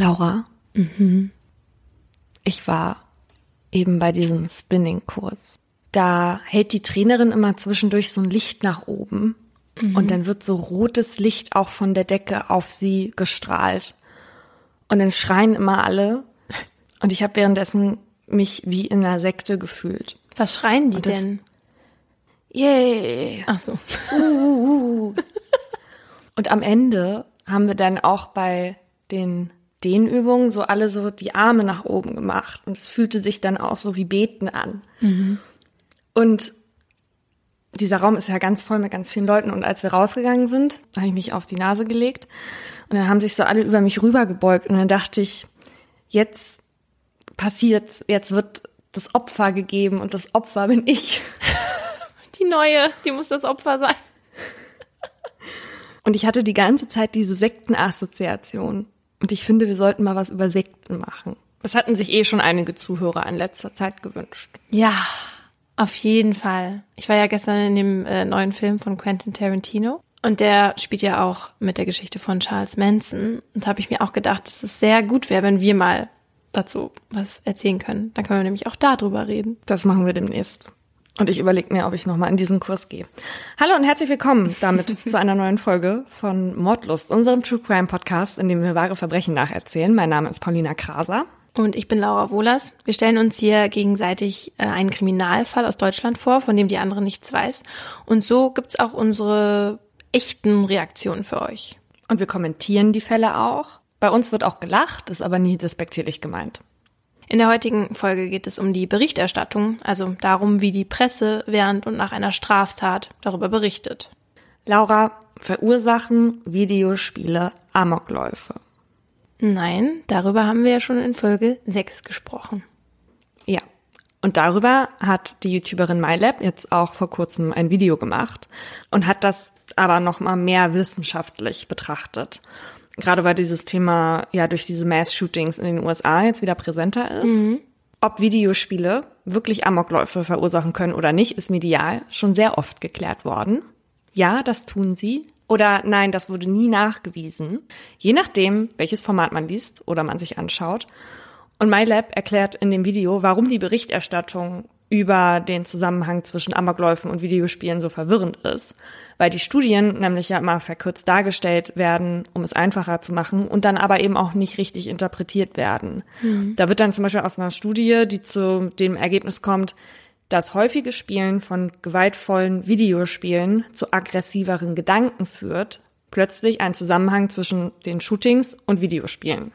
Laura, ich war eben bei diesem Spinning-Kurs. Da hält die Trainerin immer zwischendurch so ein Licht nach oben und dann wird so rotes Licht auch von der Decke auf sie gestrahlt. Und dann schreien immer alle und ich habe währenddessen mich wie in einer Sekte gefühlt. Was schreien die das- denn? Yay! Ach so. Und am Ende haben wir dann auch bei den Dehnübungen so alle so die Arme nach oben gemacht. Und es fühlte sich dann auch so wie Beten an. Und dieser Raum ist ja ganz voll mit ganz vielen Leuten. Und als wir rausgegangen sind, habe ich mich auf die Nase gelegt. Und dann haben sich so alle über mich rübergebeugt. Und dann dachte ich, jetzt passiert's, jetzt wird das Opfer gegeben und das Opfer bin ich. Die neue, die muss das Opfer sein. Und ich hatte die ganze Zeit diese Sektenassoziation. Und ich finde, wir sollten mal was über Sekten machen. Das hatten sich eh schon einige Zuhörer in letzter Zeit gewünscht. Ja, auf jeden Fall. Ich war ja gestern in dem äh, neuen Film von Quentin Tarantino. Und der spielt ja auch mit der Geschichte von Charles Manson. Und da habe ich mir auch gedacht, dass es sehr gut wäre, wenn wir mal dazu was erzählen können. Dann können wir nämlich auch darüber reden. Das machen wir demnächst. Und ich überlege mir, ob ich nochmal in diesen Kurs gehe. Hallo und herzlich willkommen damit zu einer neuen Folge von Mordlust, unserem True Crime Podcast, in dem wir wahre Verbrechen nacherzählen. Mein Name ist Paulina Kraser. Und ich bin Laura Wohlers. Wir stellen uns hier gegenseitig äh, einen Kriminalfall aus Deutschland vor, von dem die andere nichts weiß. Und so gibt's auch unsere echten Reaktionen für euch. Und wir kommentieren die Fälle auch. Bei uns wird auch gelacht, ist aber nie despektierlich gemeint. In der heutigen Folge geht es um die Berichterstattung, also darum, wie die Presse während und nach einer Straftat darüber berichtet. Laura, verursachen Videospiele Amokläufe? Nein, darüber haben wir ja schon in Folge 6 gesprochen. Ja. Und darüber hat die YouTuberin MyLab jetzt auch vor kurzem ein Video gemacht und hat das aber noch mal mehr wissenschaftlich betrachtet. Gerade weil dieses Thema ja durch diese Mass-Shootings in den USA jetzt wieder präsenter ist. Ob Videospiele wirklich Amokläufe verursachen können oder nicht, ist medial schon sehr oft geklärt worden. Ja, das tun sie. Oder nein, das wurde nie nachgewiesen. Je nachdem, welches Format man liest oder man sich anschaut. Und MyLab erklärt in dem Video, warum die Berichterstattung über den Zusammenhang zwischen Amokläufen und Videospielen so verwirrend ist. Weil die Studien nämlich ja immer verkürzt dargestellt werden, um es einfacher zu machen und dann aber eben auch nicht richtig interpretiert werden. Da wird dann zum Beispiel aus einer Studie, die zu dem Ergebnis kommt, dass häufige Spielen von gewaltvollen Videospielen zu aggressiveren Gedanken führt, plötzlich ein Zusammenhang zwischen den Shootings und Videospielen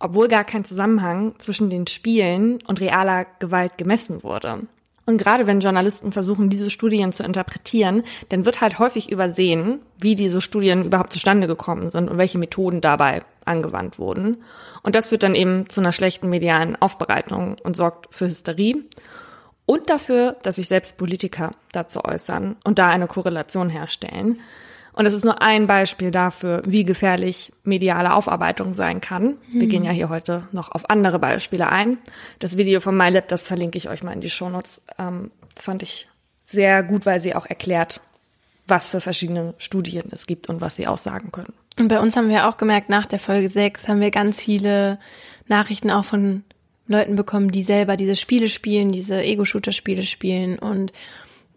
obwohl gar kein Zusammenhang zwischen den Spielen und realer Gewalt gemessen wurde. Und gerade wenn Journalisten versuchen, diese Studien zu interpretieren, dann wird halt häufig übersehen, wie diese Studien überhaupt zustande gekommen sind und welche Methoden dabei angewandt wurden. Und das führt dann eben zu einer schlechten medialen Aufbereitung und sorgt für Hysterie und dafür, dass sich selbst Politiker dazu äußern und da eine Korrelation herstellen. Und das ist nur ein Beispiel dafür, wie gefährlich mediale Aufarbeitung sein kann. Wir gehen ja hier heute noch auf andere Beispiele ein. Das Video von MyLab, das verlinke ich euch mal in die Shownotes. Ähm, das fand ich sehr gut, weil sie auch erklärt, was für verschiedene Studien es gibt und was sie aussagen können. Und bei uns haben wir auch gemerkt, nach der Folge 6 haben wir ganz viele Nachrichten auch von Leuten bekommen, die selber diese Spiele spielen, diese Ego-Shooter-Spiele spielen und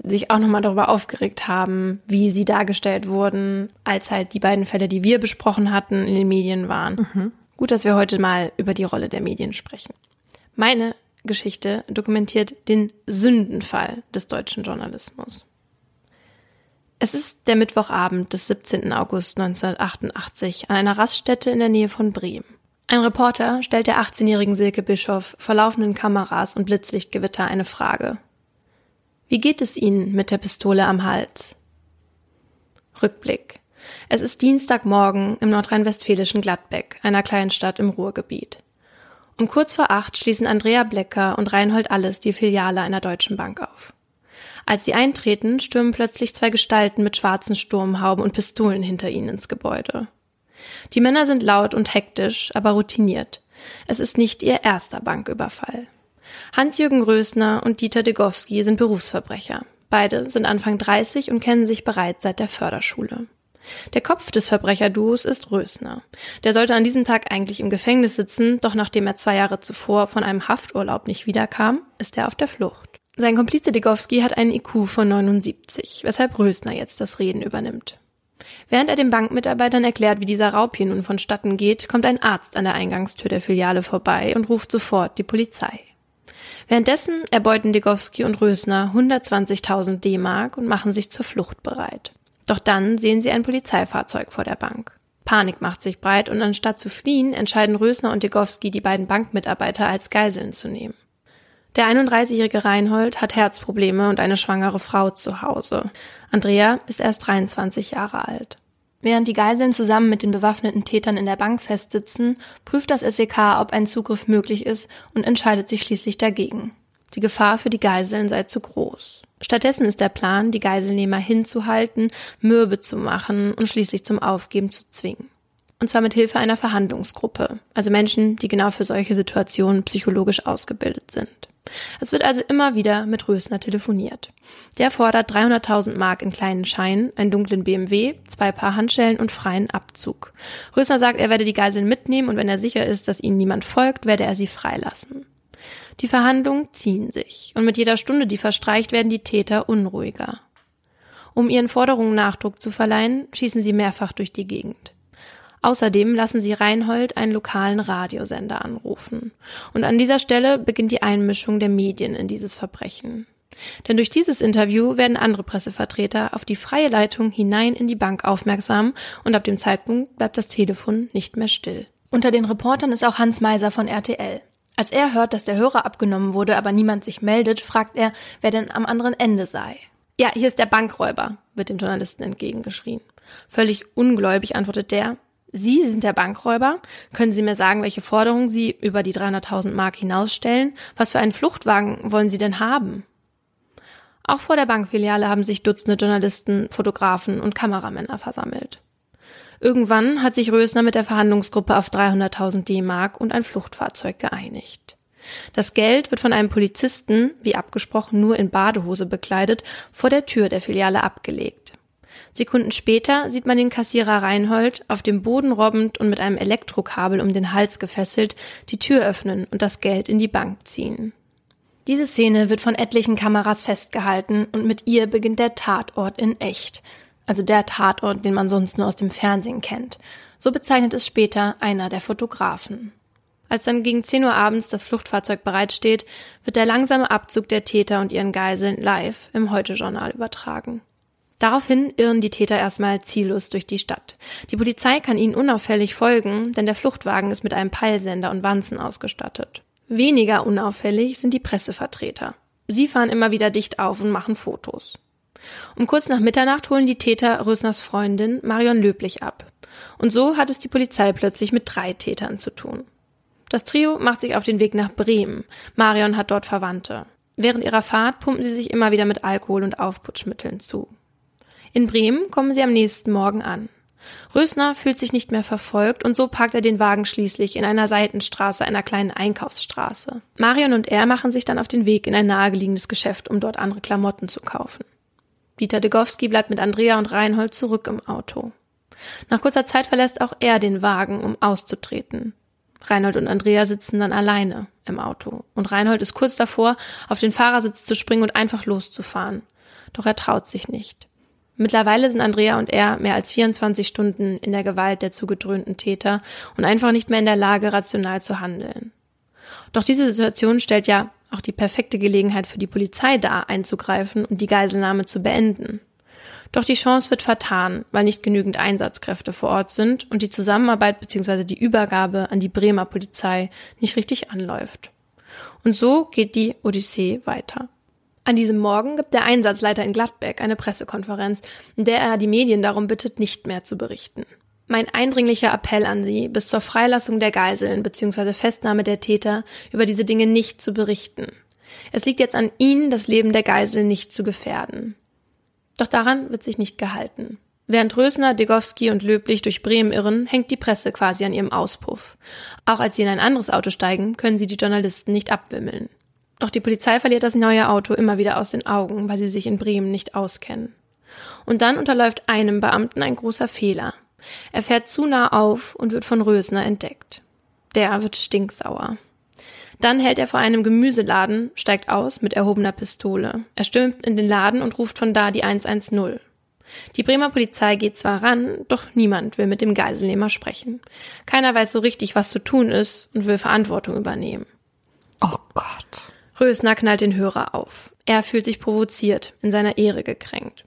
sich auch nochmal darüber aufgeregt haben, wie sie dargestellt wurden, als halt die beiden Fälle, die wir besprochen hatten, in den Medien waren. Gut, dass wir heute mal über die Rolle der Medien sprechen. Meine Geschichte dokumentiert den Sündenfall des deutschen Journalismus. Es ist der Mittwochabend des 17. August 1988 an einer Raststätte in der Nähe von Bremen. Ein Reporter stellt der 18-jährigen Silke Bischof vor laufenden Kameras und Blitzlichtgewitter eine Frage. Wie geht es Ihnen mit der Pistole am Hals? Rückblick. Es ist Dienstagmorgen im nordrhein-westfälischen Gladbeck, einer Kleinstadt im Ruhrgebiet. Um kurz vor acht schließen Andrea Blecker und Reinhold Alles die Filiale einer deutschen Bank auf. Als sie eintreten, stürmen plötzlich zwei Gestalten mit schwarzen Sturmhauben und Pistolen hinter ihnen ins Gebäude. Die Männer sind laut und hektisch, aber routiniert. Es ist nicht ihr erster Banküberfall. Hans-Jürgen Rösner und Dieter Degowski sind Berufsverbrecher. Beide sind Anfang 30 und kennen sich bereits seit der Förderschule. Der Kopf des Verbrecherduos ist Rösner. Der sollte an diesem Tag eigentlich im Gefängnis sitzen, doch nachdem er zwei Jahre zuvor von einem Hafturlaub nicht wiederkam, ist er auf der Flucht. Sein Komplize Degowski hat einen IQ von 79, weshalb Rösner jetzt das Reden übernimmt. Während er den Bankmitarbeitern erklärt, wie dieser Raub hier nun vonstatten geht, kommt ein Arzt an der Eingangstür der Filiale vorbei und ruft sofort die Polizei. Währenddessen erbeuten Degowski und Rösner 120.000 D-Mark und machen sich zur Flucht bereit. Doch dann sehen sie ein Polizeifahrzeug vor der Bank. Panik macht sich breit und anstatt zu fliehen, entscheiden Rösner und Degowski, die beiden Bankmitarbeiter als Geiseln zu nehmen. Der 31-jährige Reinhold hat Herzprobleme und eine schwangere Frau zu Hause. Andrea ist erst 23 Jahre alt. Während die Geiseln zusammen mit den bewaffneten Tätern in der Bank festsitzen, prüft das SEK, ob ein Zugriff möglich ist und entscheidet sich schließlich dagegen. Die Gefahr für die Geiseln sei zu groß. Stattdessen ist der Plan, die Geiselnehmer hinzuhalten, mürbe zu machen und schließlich zum Aufgeben zu zwingen. Und zwar mit Hilfe einer Verhandlungsgruppe, also Menschen, die genau für solche Situationen psychologisch ausgebildet sind. Es wird also immer wieder mit Rösner telefoniert. Der fordert 300.000 Mark in kleinen Scheinen, einen dunklen BMW, zwei Paar Handschellen und freien Abzug. Rösner sagt, er werde die Geiseln mitnehmen und wenn er sicher ist, dass ihnen niemand folgt, werde er sie freilassen. Die Verhandlungen ziehen sich und mit jeder Stunde, die verstreicht, werden die Täter unruhiger. Um ihren Forderungen Nachdruck zu verleihen, schießen sie mehrfach durch die Gegend. Außerdem lassen sie Reinhold einen lokalen Radiosender anrufen. Und an dieser Stelle beginnt die Einmischung der Medien in dieses Verbrechen. Denn durch dieses Interview werden andere Pressevertreter auf die freie Leitung hinein in die Bank aufmerksam und ab dem Zeitpunkt bleibt das Telefon nicht mehr still. Unter den Reportern ist auch Hans Meiser von RTL. Als er hört, dass der Hörer abgenommen wurde, aber niemand sich meldet, fragt er, wer denn am anderen Ende sei. Ja, hier ist der Bankräuber, wird dem Journalisten entgegengeschrien. Völlig ungläubig antwortet der, Sie sind der Bankräuber. Können Sie mir sagen, welche Forderungen Sie über die 300.000 Mark hinausstellen? Was für einen Fluchtwagen wollen Sie denn haben? Auch vor der Bankfiliale haben sich Dutzende Journalisten, Fotografen und Kameramänner versammelt. Irgendwann hat sich Rösner mit der Verhandlungsgruppe auf 300.000 D-Mark und ein Fluchtfahrzeug geeinigt. Das Geld wird von einem Polizisten, wie abgesprochen nur in Badehose bekleidet, vor der Tür der Filiale abgelegt. Sekunden später sieht man den Kassierer Reinhold auf dem Boden robbend und mit einem Elektrokabel um den Hals gefesselt die Tür öffnen und das Geld in die Bank ziehen. Diese Szene wird von etlichen Kameras festgehalten und mit ihr beginnt der Tatort in echt. Also der Tatort, den man sonst nur aus dem Fernsehen kennt. So bezeichnet es später einer der Fotografen. Als dann gegen 10 Uhr abends das Fluchtfahrzeug bereitsteht, wird der langsame Abzug der Täter und ihren Geiseln live im Heute-Journal übertragen. Daraufhin irren die Täter erstmal ziellos durch die Stadt. Die Polizei kann ihnen unauffällig folgen, denn der Fluchtwagen ist mit einem Peilsender und Wanzen ausgestattet. Weniger unauffällig sind die Pressevertreter. Sie fahren immer wieder dicht auf und machen Fotos. Um kurz nach Mitternacht holen die Täter Rösners Freundin Marion Löblich ab. Und so hat es die Polizei plötzlich mit drei Tätern zu tun. Das Trio macht sich auf den Weg nach Bremen. Marion hat dort Verwandte. Während ihrer Fahrt pumpen sie sich immer wieder mit Alkohol und Aufputschmitteln zu. In Bremen kommen sie am nächsten Morgen an. Rösner fühlt sich nicht mehr verfolgt und so parkt er den Wagen schließlich in einer Seitenstraße einer kleinen Einkaufsstraße. Marion und er machen sich dann auf den Weg in ein nahegelegenes Geschäft, um dort andere Klamotten zu kaufen. Dieter Degowski bleibt mit Andrea und Reinhold zurück im Auto. Nach kurzer Zeit verlässt auch er den Wagen, um auszutreten. Reinhold und Andrea sitzen dann alleine im Auto und Reinhold ist kurz davor, auf den Fahrersitz zu springen und einfach loszufahren. Doch er traut sich nicht. Mittlerweile sind Andrea und er mehr als 24 Stunden in der Gewalt der zugedröhnten Täter und einfach nicht mehr in der Lage, rational zu handeln. Doch diese Situation stellt ja auch die perfekte Gelegenheit für die Polizei dar, einzugreifen und die Geiselnahme zu beenden. Doch die Chance wird vertan, weil nicht genügend Einsatzkräfte vor Ort sind und die Zusammenarbeit bzw. die Übergabe an die Bremer Polizei nicht richtig anläuft. Und so geht die Odyssee weiter. An diesem Morgen gibt der Einsatzleiter in Gladbeck eine Pressekonferenz, in der er die Medien darum bittet, nicht mehr zu berichten. Mein eindringlicher Appell an Sie, bis zur Freilassung der Geiseln bzw. Festnahme der Täter über diese Dinge nicht zu berichten. Es liegt jetzt an Ihnen, das Leben der Geiseln nicht zu gefährden. Doch daran wird sich nicht gehalten. Während Rösner, Degowski und Löblich durch Bremen irren, hängt die Presse quasi an ihrem Auspuff. Auch als sie in ein anderes Auto steigen, können sie die Journalisten nicht abwimmeln. Doch die Polizei verliert das neue Auto immer wieder aus den Augen, weil sie sich in Bremen nicht auskennen. Und dann unterläuft einem Beamten ein großer Fehler. Er fährt zu nah auf und wird von Rösner entdeckt. Der wird stinksauer. Dann hält er vor einem Gemüseladen, steigt aus mit erhobener Pistole. Er stürmt in den Laden und ruft von da die 110. Die Bremer Polizei geht zwar ran, doch niemand will mit dem Geiselnehmer sprechen. Keiner weiß so richtig, was zu tun ist und will Verantwortung übernehmen. Oh Gott. Rösner knallt den Hörer auf. Er fühlt sich provoziert, in seiner Ehre gekränkt.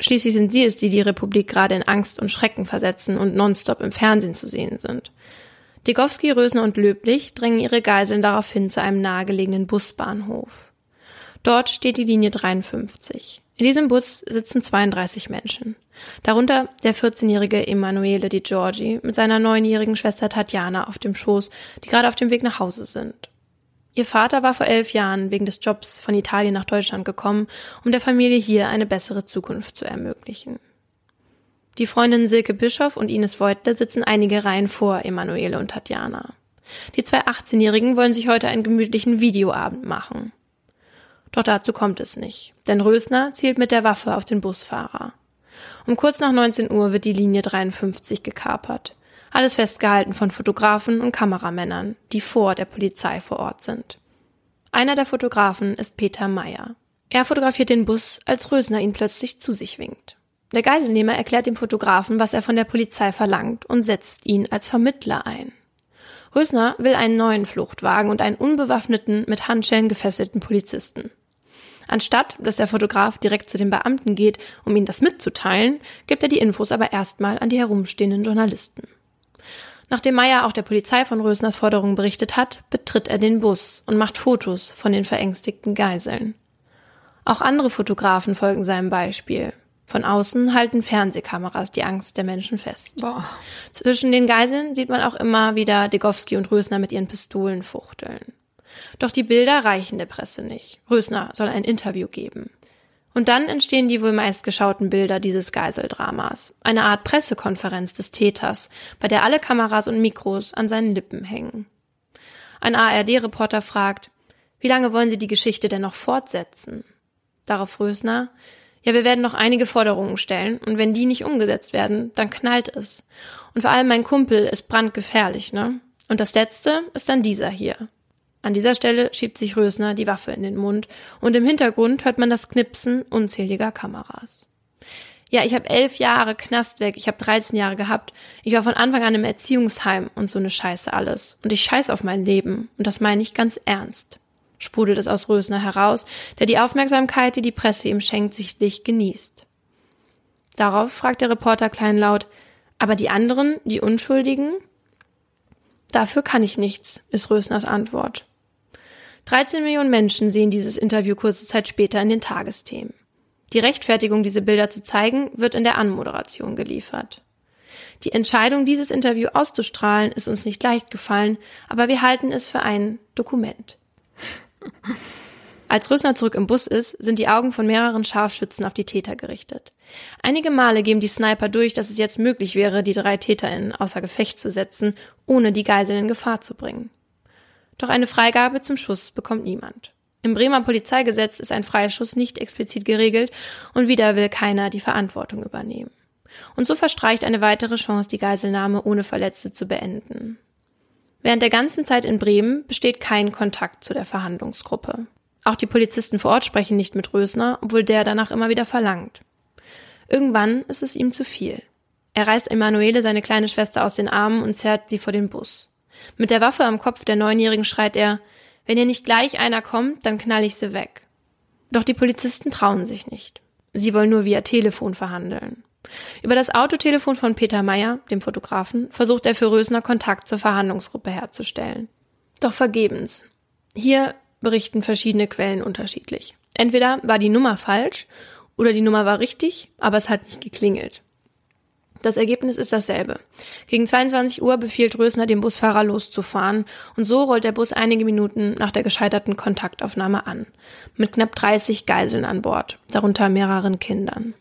Schließlich sind sie es, die die Republik gerade in Angst und Schrecken versetzen und nonstop im Fernsehen zu sehen sind. Degowski, Rösner und Löblich drängen ihre Geiseln daraufhin zu einem nahegelegenen Busbahnhof. Dort steht die Linie 53. In diesem Bus sitzen 32 Menschen. Darunter der 14-jährige Emanuele Di Giorgi mit seiner neunjährigen Schwester Tatjana auf dem Schoß, die gerade auf dem Weg nach Hause sind. Ihr Vater war vor elf Jahren wegen des Jobs von Italien nach Deutschland gekommen, um der Familie hier eine bessere Zukunft zu ermöglichen. Die Freundinnen Silke Bischoff und Ines Voigtler sitzen einige Reihen vor Emanuele und Tatjana. Die zwei 18-Jährigen wollen sich heute einen gemütlichen Videoabend machen. Doch dazu kommt es nicht, denn Rösner zielt mit der Waffe auf den Busfahrer. Um kurz nach 19 Uhr wird die Linie 53 gekapert. Alles festgehalten von Fotografen und Kameramännern, die vor der Polizei vor Ort sind. Einer der Fotografen ist Peter Meyer. Er fotografiert den Bus, als Rösner ihn plötzlich zu sich winkt. Der Geiselnehmer erklärt dem Fotografen, was er von der Polizei verlangt und setzt ihn als Vermittler ein. Rösner will einen neuen Fluchtwagen und einen unbewaffneten, mit Handschellen gefesselten Polizisten. Anstatt, dass der Fotograf direkt zu den Beamten geht, um ihnen das mitzuteilen, gibt er die Infos aber erstmal an die herumstehenden Journalisten. Nachdem Meyer auch der Polizei von Rösners Forderungen berichtet hat, betritt er den Bus und macht Fotos von den verängstigten Geiseln. Auch andere Fotografen folgen seinem Beispiel. Von außen halten Fernsehkameras die Angst der Menschen fest. Boah. Zwischen den Geiseln sieht man auch immer wieder Degowski und Rösner mit ihren Pistolen fuchteln. Doch die Bilder reichen der Presse nicht. Rösner soll ein Interview geben. Und dann entstehen die wohl meistgeschauten Bilder dieses Geiseldramas. Eine Art Pressekonferenz des Täters, bei der alle Kameras und Mikros an seinen Lippen hängen. Ein ARD-Reporter fragt, wie lange wollen Sie die Geschichte denn noch fortsetzen? Darauf Rösner, ja, wir werden noch einige Forderungen stellen und wenn die nicht umgesetzt werden, dann knallt es. Und vor allem mein Kumpel ist brandgefährlich, ne? Und das letzte ist dann dieser hier. An dieser Stelle schiebt sich Rösner die Waffe in den Mund und im Hintergrund hört man das Knipsen unzähliger Kameras. Ja, ich habe elf Jahre Knast weg, ich habe 13 Jahre gehabt. Ich war von Anfang an im Erziehungsheim und so eine Scheiße alles. Und ich scheiß auf mein Leben. Und das meine ich ganz ernst. Sprudelt es aus Rösner heraus, der die Aufmerksamkeit, die die Presse ihm schenkt, sichtlich genießt. Darauf fragt der Reporter kleinlaut, aber die anderen, die Unschuldigen? Dafür kann ich nichts, ist Rösners Antwort. 13 Millionen Menschen sehen dieses Interview kurze Zeit später in den Tagesthemen. Die Rechtfertigung, diese Bilder zu zeigen, wird in der Anmoderation geliefert. Die Entscheidung, dieses Interview auszustrahlen, ist uns nicht leicht gefallen, aber wir halten es für ein Dokument. Als Rösner zurück im Bus ist, sind die Augen von mehreren Scharfschützen auf die Täter gerichtet. Einige Male geben die Sniper durch, dass es jetzt möglich wäre, die drei TäterInnen außer Gefecht zu setzen, ohne die Geiseln in Gefahr zu bringen. Doch eine Freigabe zum Schuss bekommt niemand. Im Bremer Polizeigesetz ist ein Freischuss nicht explizit geregelt und wieder will keiner die Verantwortung übernehmen. Und so verstreicht eine weitere Chance, die Geiselnahme ohne Verletzte zu beenden. Während der ganzen Zeit in Bremen besteht kein Kontakt zu der Verhandlungsgruppe. Auch die Polizisten vor Ort sprechen nicht mit Rösner, obwohl der danach immer wieder verlangt. Irgendwann ist es ihm zu viel. Er reißt Emanuele seine kleine Schwester aus den Armen und zerrt sie vor den Bus. Mit der Waffe am Kopf der Neunjährigen schreit er, wenn hier nicht gleich einer kommt, dann knall ich sie weg. Doch die Polizisten trauen sich nicht. Sie wollen nur via Telefon verhandeln. Über das Autotelefon von Peter Meyer, dem Fotografen, versucht er für Rösner Kontakt zur Verhandlungsgruppe herzustellen. Doch vergebens. Hier berichten verschiedene Quellen unterschiedlich. Entweder war die Nummer falsch oder die Nummer war richtig, aber es hat nicht geklingelt. Das Ergebnis ist dasselbe. Gegen 22 Uhr befiehlt Rösner dem Busfahrer loszufahren und so rollt der Bus einige Minuten nach der gescheiterten Kontaktaufnahme an. Mit knapp 30 Geiseln an Bord, darunter mehreren Kindern.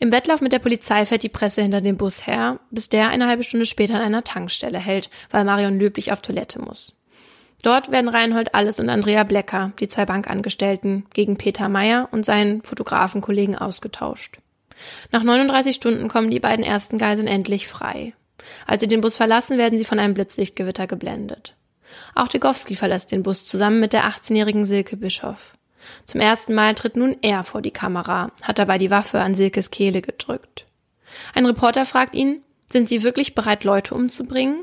Im Wettlauf mit der Polizei fährt die Presse hinter dem Bus her, bis der eine halbe Stunde später an einer Tankstelle hält, weil Marion Löblich auf Toilette muss. Dort werden Reinhold Alles und Andrea Blecker, die zwei Bankangestellten, gegen Peter Meyer und seinen Fotografenkollegen ausgetauscht. Nach 39 Stunden kommen die beiden ersten Geiseln endlich frei. Als sie den Bus verlassen, werden sie von einem Blitzlichtgewitter geblendet. Auch Degowski verlässt den Bus zusammen mit der 18-jährigen Silke Bischoff. Zum ersten Mal tritt nun er vor die Kamera, hat dabei die Waffe an Silkes Kehle gedrückt. Ein Reporter fragt ihn, sind Sie wirklich bereit, Leute umzubringen?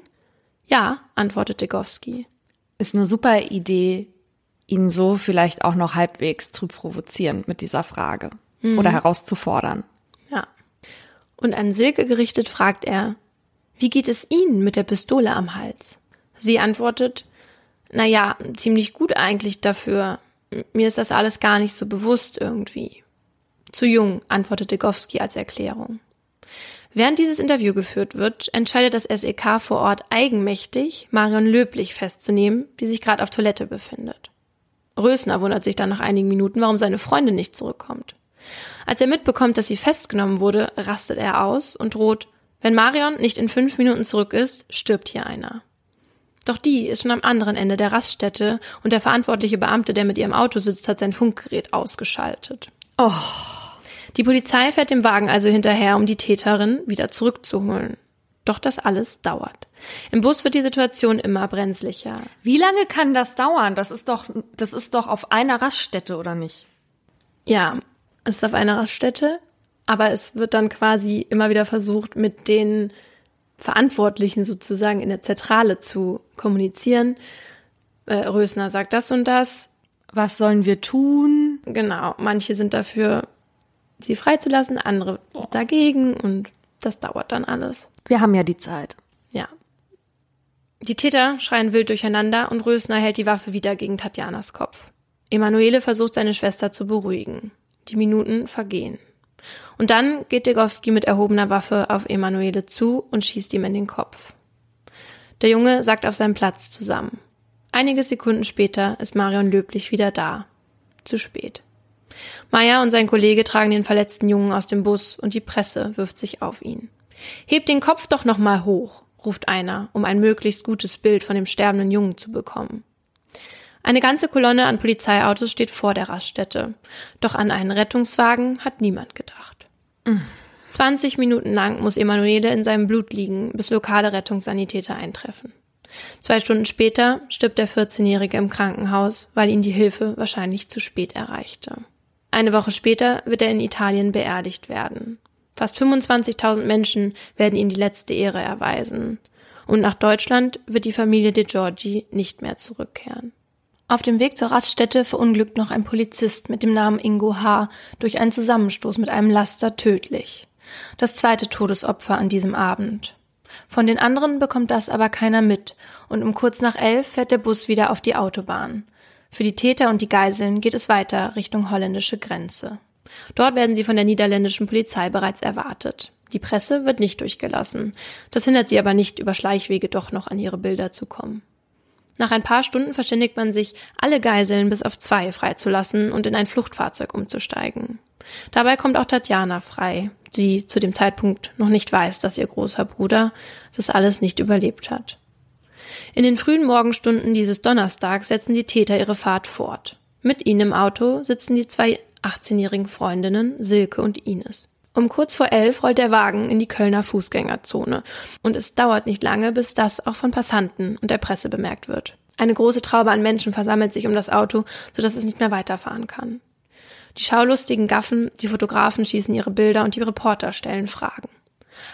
Ja, antwortet Degowski. Ist eine super Idee, ihn so vielleicht auch noch halbwegs zu provozieren mit dieser Frage mhm. oder herauszufordern. Und an Silke gerichtet fragt er, wie geht es Ihnen mit der Pistole am Hals? Sie antwortet, na ja, ziemlich gut eigentlich dafür. Mir ist das alles gar nicht so bewusst irgendwie. Zu jung, antwortete Gowski als Erklärung. Während dieses Interview geführt wird, entscheidet das SEK vor Ort eigenmächtig, Marion Löblich festzunehmen, die sich gerade auf Toilette befindet. Rösner wundert sich dann nach einigen Minuten, warum seine Freundin nicht zurückkommt. Als er mitbekommt, dass sie festgenommen wurde, rastet er aus und droht, wenn Marion nicht in fünf Minuten zurück ist, stirbt hier einer. Doch die ist schon am anderen Ende der Raststätte und der verantwortliche Beamte, der mit ihrem Auto sitzt, hat sein Funkgerät ausgeschaltet. Oh. Die Polizei fährt dem Wagen also hinterher, um die Täterin wieder zurückzuholen. Doch das alles dauert. Im Bus wird die Situation immer brenzlicher. Wie lange kann das dauern? Das ist doch, das ist doch auf einer Raststätte, oder nicht? Ja, es ist auf einer Raststätte, aber es wird dann quasi immer wieder versucht, mit den Verantwortlichen sozusagen in der Zentrale zu kommunizieren. Äh, Rösner sagt das und das. Was sollen wir tun? Genau, manche sind dafür, sie freizulassen, andere dagegen und das dauert dann alles. Wir haben ja die Zeit. Ja. Die Täter schreien wild durcheinander und Rösner hält die Waffe wieder gegen Tatjanas Kopf. Emanuele versucht seine Schwester zu beruhigen. Die Minuten vergehen. Und dann geht Degowski mit erhobener Waffe auf Emanuele zu und schießt ihm in den Kopf. Der Junge sackt auf seinem Platz zusammen. Einige Sekunden später ist Marion Löblich wieder da. Zu spät. Meier und sein Kollege tragen den verletzten Jungen aus dem Bus und die Presse wirft sich auf ihn. Hebt den Kopf doch noch mal hoch, ruft einer, um ein möglichst gutes Bild von dem sterbenden Jungen zu bekommen. Eine ganze Kolonne an Polizeiautos steht vor der Raststätte. Doch an einen Rettungswagen hat niemand gedacht. 20 Minuten lang muss Emanuele in seinem Blut liegen, bis lokale Rettungssanitäter eintreffen. Zwei Stunden später stirbt der 14-Jährige im Krankenhaus, weil ihn die Hilfe wahrscheinlich zu spät erreichte. Eine Woche später wird er in Italien beerdigt werden. Fast 25.000 Menschen werden ihm die letzte Ehre erweisen. Und nach Deutschland wird die Familie De Giorgi nicht mehr zurückkehren. Auf dem Weg zur Raststätte verunglückt noch ein Polizist mit dem Namen Ingo H. durch einen Zusammenstoß mit einem Laster tödlich. Das zweite Todesopfer an diesem Abend. Von den anderen bekommt das aber keiner mit und um kurz nach elf fährt der Bus wieder auf die Autobahn. Für die Täter und die Geiseln geht es weiter Richtung holländische Grenze. Dort werden sie von der niederländischen Polizei bereits erwartet. Die Presse wird nicht durchgelassen. Das hindert sie aber nicht, über Schleichwege doch noch an ihre Bilder zu kommen. Nach ein paar Stunden verständigt man sich, alle Geiseln bis auf zwei freizulassen und in ein Fluchtfahrzeug umzusteigen. Dabei kommt auch Tatjana frei, die zu dem Zeitpunkt noch nicht weiß, dass ihr großer Bruder das alles nicht überlebt hat. In den frühen Morgenstunden dieses Donnerstags setzen die Täter ihre Fahrt fort. Mit ihnen im Auto sitzen die zwei 18-jährigen Freundinnen Silke und Ines. Um kurz vor elf rollt der Wagen in die Kölner Fußgängerzone und es dauert nicht lange, bis das auch von Passanten und der Presse bemerkt wird. Eine große Traube an Menschen versammelt sich um das Auto, sodass es nicht mehr weiterfahren kann. Die schaulustigen Gaffen, die Fotografen schießen ihre Bilder und die Reporter stellen Fragen.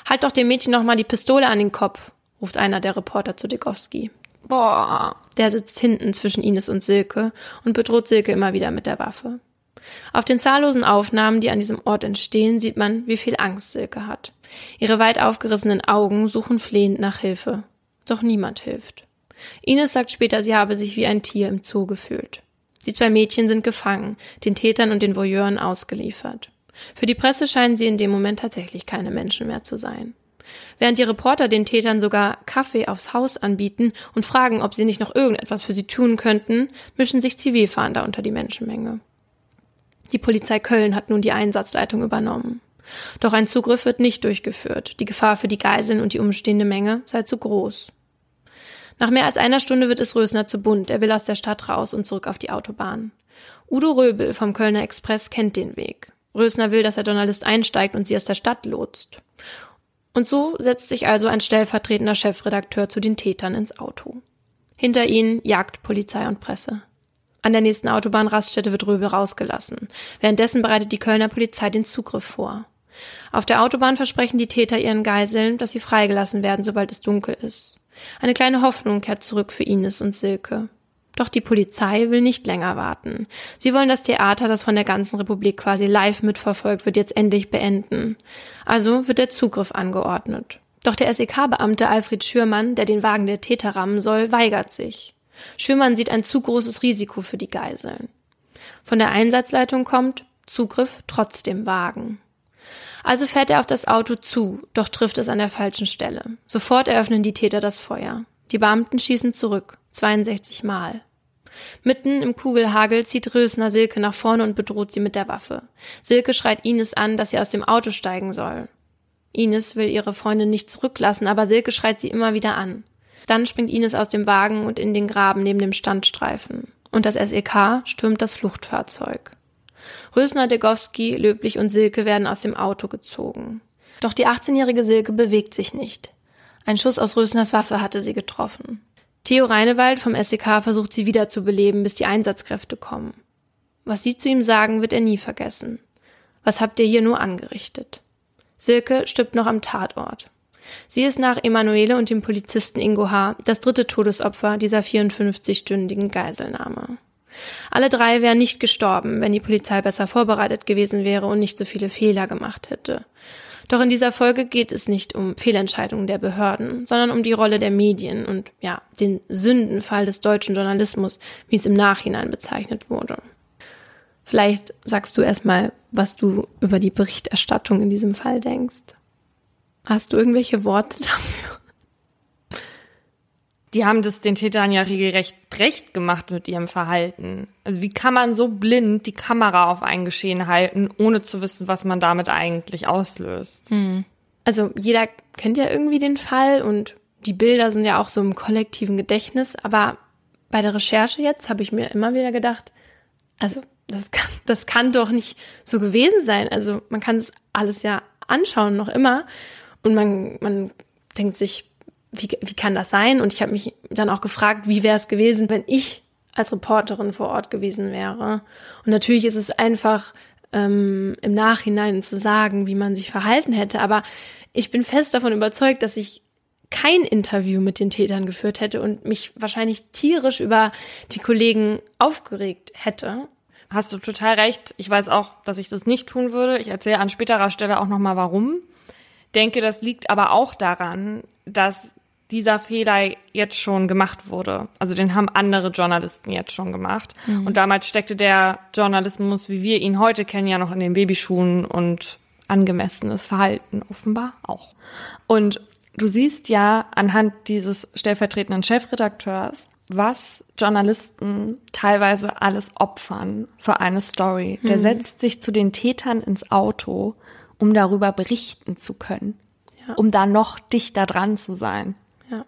Halt doch dem Mädchen noch mal die Pistole an den Kopf, ruft einer der Reporter zu Degowski. Boah. Der sitzt hinten zwischen Ines und Silke und bedroht Silke immer wieder mit der Waffe. Auf den zahllosen Aufnahmen, die an diesem Ort entstehen, sieht man, wie viel Angst Silke hat. Ihre weit aufgerissenen Augen suchen flehend nach Hilfe. Doch niemand hilft. Ines sagt später, sie habe sich wie ein Tier im Zoo gefühlt. Die zwei Mädchen sind gefangen, den Tätern und den Voyeuren ausgeliefert. Für die Presse scheinen sie in dem Moment tatsächlich keine Menschen mehr zu sein. Während die Reporter den Tätern sogar Kaffee aufs Haus anbieten und fragen, ob sie nicht noch irgendetwas für sie tun könnten, mischen sich Zivilfahnder unter die Menschenmenge. Die Polizei Köln hat nun die Einsatzleitung übernommen. Doch ein Zugriff wird nicht durchgeführt. Die Gefahr für die Geiseln und die umstehende Menge sei zu groß. Nach mehr als einer Stunde wird es Rösner zu bunt. Er will aus der Stadt raus und zurück auf die Autobahn. Udo Röbel vom Kölner Express kennt den Weg. Rösner will, dass der Journalist einsteigt und sie aus der Stadt lotst. Und so setzt sich also ein stellvertretender Chefredakteur zu den Tätern ins Auto. Hinter ihnen jagt Polizei und Presse. An der nächsten Autobahnraststätte wird Röbel rausgelassen. Währenddessen bereitet die Kölner Polizei den Zugriff vor. Auf der Autobahn versprechen die Täter ihren Geiseln, dass sie freigelassen werden, sobald es dunkel ist. Eine kleine Hoffnung kehrt zurück für Ines und Silke. Doch die Polizei will nicht länger warten. Sie wollen das Theater, das von der ganzen Republik quasi live mitverfolgt wird, jetzt endlich beenden. Also wird der Zugriff angeordnet. Doch der SEK-Beamte Alfred Schürmann, der den Wagen der Täter rammen soll, weigert sich. Schürmann sieht ein zu großes Risiko für die Geiseln. Von der Einsatzleitung kommt Zugriff trotzdem wagen. Also fährt er auf das Auto zu, doch trifft es an der falschen Stelle. Sofort eröffnen die Täter das Feuer. Die Beamten schießen zurück, 62 Mal. Mitten im Kugelhagel zieht Rösner Silke nach vorne und bedroht sie mit der Waffe. Silke schreit Ines an, dass sie aus dem Auto steigen soll. Ines will ihre Freundin nicht zurücklassen, aber Silke schreit sie immer wieder an. Dann springt Ines aus dem Wagen und in den Graben neben dem Standstreifen. Und das SEK stürmt das Fluchtfahrzeug. Rösner, Degowski, Löblich und Silke werden aus dem Auto gezogen. Doch die 18-jährige Silke bewegt sich nicht. Ein Schuss aus Rösners Waffe hatte sie getroffen. Theo Reinewald vom SEK versucht sie wiederzubeleben, bis die Einsatzkräfte kommen. Was sie zu ihm sagen, wird er nie vergessen. Was habt ihr hier nur angerichtet? Silke stirbt noch am Tatort. Sie ist nach Emanuele und dem Polizisten Ingo H. das dritte Todesopfer dieser 54-stündigen Geiselnahme. Alle drei wären nicht gestorben, wenn die Polizei besser vorbereitet gewesen wäre und nicht so viele Fehler gemacht hätte. Doch in dieser Folge geht es nicht um Fehlentscheidungen der Behörden, sondern um die Rolle der Medien und ja, den Sündenfall des deutschen Journalismus, wie es im Nachhinein bezeichnet wurde. Vielleicht sagst du erstmal, was du über die Berichterstattung in diesem Fall denkst. Hast du irgendwelche Worte dafür? Die haben das den Tätern ja regelrecht recht gemacht mit ihrem Verhalten. Also wie kann man so blind die Kamera auf ein Geschehen halten, ohne zu wissen, was man damit eigentlich auslöst? Hm. Also jeder kennt ja irgendwie den Fall und die Bilder sind ja auch so im kollektiven Gedächtnis. Aber bei der Recherche jetzt habe ich mir immer wieder gedacht, also das kann, das kann doch nicht so gewesen sein. Also man kann es alles ja anschauen noch immer und man, man denkt sich, wie, wie kann das sein? Und ich habe mich dann auch gefragt, wie wäre es gewesen, wenn ich als Reporterin vor Ort gewesen wäre. Und natürlich ist es einfach ähm, im Nachhinein zu sagen, wie man sich verhalten hätte. Aber ich bin fest davon überzeugt, dass ich kein Interview mit den Tätern geführt hätte und mich wahrscheinlich tierisch über die Kollegen aufgeregt hätte. Hast du total recht. Ich weiß auch, dass ich das nicht tun würde. Ich erzähle an späterer Stelle auch nochmal warum denke, das liegt aber auch daran, dass dieser Fehler jetzt schon gemacht wurde. Also den haben andere Journalisten jetzt schon gemacht. Mhm. Und damals steckte der Journalismus, wie wir ihn heute kennen, ja noch in den Babyschuhen und angemessenes Verhalten offenbar auch. Und du siehst ja anhand dieses stellvertretenden Chefredakteurs, was Journalisten teilweise alles opfern für eine Story. Der mhm. setzt sich zu den Tätern ins Auto um darüber berichten zu können, ja. um da noch dichter dran zu sein. Ja.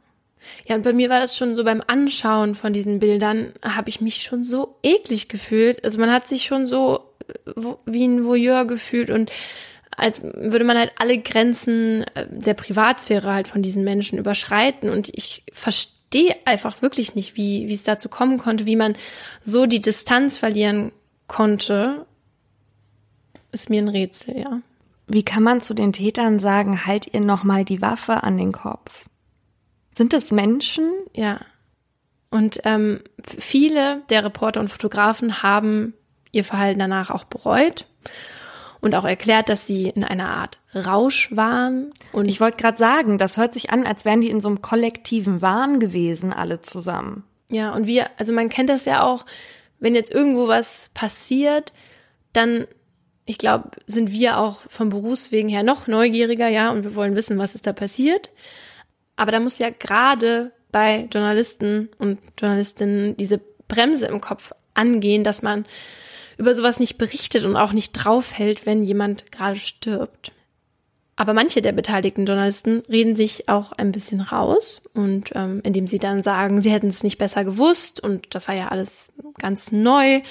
Ja, und bei mir war das schon so beim Anschauen von diesen Bildern, habe ich mich schon so eklig gefühlt. Also man hat sich schon so äh, wie ein Voyeur gefühlt und als würde man halt alle Grenzen äh, der Privatsphäre halt von diesen Menschen überschreiten. Und ich verstehe einfach wirklich nicht, wie, wie es dazu kommen konnte, wie man so die Distanz verlieren konnte. Ist mir ein Rätsel, ja. Wie kann man zu den Tätern sagen, halt ihr nochmal die Waffe an den Kopf? Sind es Menschen? Ja. Und ähm, viele der Reporter und Fotografen haben ihr Verhalten danach auch bereut und auch erklärt, dass sie in einer Art Rausch waren. Und ich wollte gerade sagen, das hört sich an, als wären die in so einem kollektiven Wahn gewesen, alle zusammen. Ja, und wir, also man kennt das ja auch, wenn jetzt irgendwo was passiert, dann ich glaube, sind wir auch vom Berufswegen her noch neugieriger, ja, und wir wollen wissen, was ist da passiert. Aber da muss ja gerade bei Journalisten und Journalistinnen diese Bremse im Kopf angehen, dass man über sowas nicht berichtet und auch nicht draufhält, wenn jemand gerade stirbt. Aber manche der beteiligten Journalisten reden sich auch ein bisschen raus und ähm, indem sie dann sagen, sie hätten es nicht besser gewusst und das war ja alles ganz neu.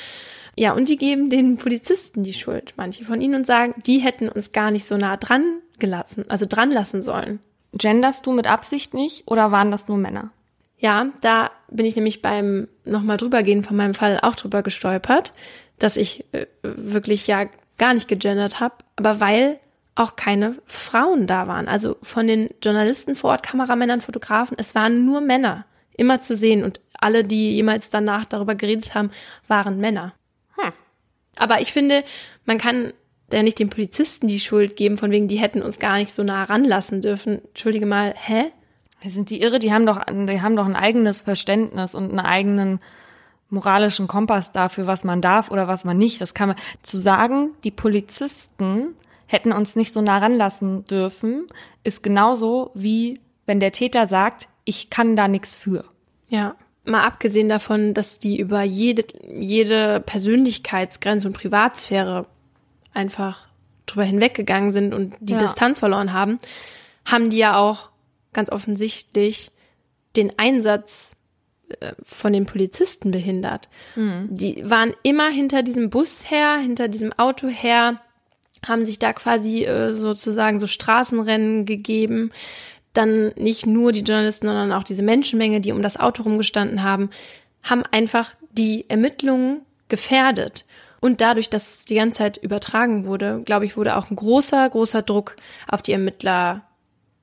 Ja, und die geben den Polizisten die Schuld, manche von ihnen, und sagen, die hätten uns gar nicht so nah dran gelassen, also dran lassen sollen. Genderst du mit Absicht nicht oder waren das nur Männer? Ja, da bin ich nämlich beim nochmal drübergehen von meinem Fall auch drüber gestolpert, dass ich äh, wirklich ja gar nicht gegendert habe, aber weil auch keine Frauen da waren. Also von den Journalisten vor Ort, Kameramännern, Fotografen, es waren nur Männer immer zu sehen und alle, die jemals danach darüber geredet haben, waren Männer. Aber ich finde, man kann ja nicht den Polizisten die Schuld geben, von wegen, die hätten uns gar nicht so nah ranlassen dürfen. Entschuldige mal, hä? Sind die irre? Die haben doch, die haben doch ein eigenes Verständnis und einen eigenen moralischen Kompass dafür, was man darf oder was man nicht. Das kann man zu sagen, die Polizisten hätten uns nicht so nah ranlassen dürfen, ist genauso wie wenn der Täter sagt, ich kann da nichts für. Ja, mal abgesehen davon, dass die über jede, jede Persönlichkeitsgrenze und Privatsphäre einfach drüber hinweggegangen sind und die ja. Distanz verloren haben, haben die ja auch ganz offensichtlich den Einsatz äh, von den Polizisten behindert. Mhm. Die waren immer hinter diesem Bus her, hinter diesem Auto her, haben sich da quasi äh, sozusagen so Straßenrennen gegeben. Dann nicht nur die Journalisten, sondern auch diese Menschenmenge, die um das Auto rumgestanden haben, haben einfach die Ermittlungen gefährdet. Und dadurch, dass es die ganze Zeit übertragen wurde, glaube ich, wurde auch ein großer, großer Druck auf die Ermittler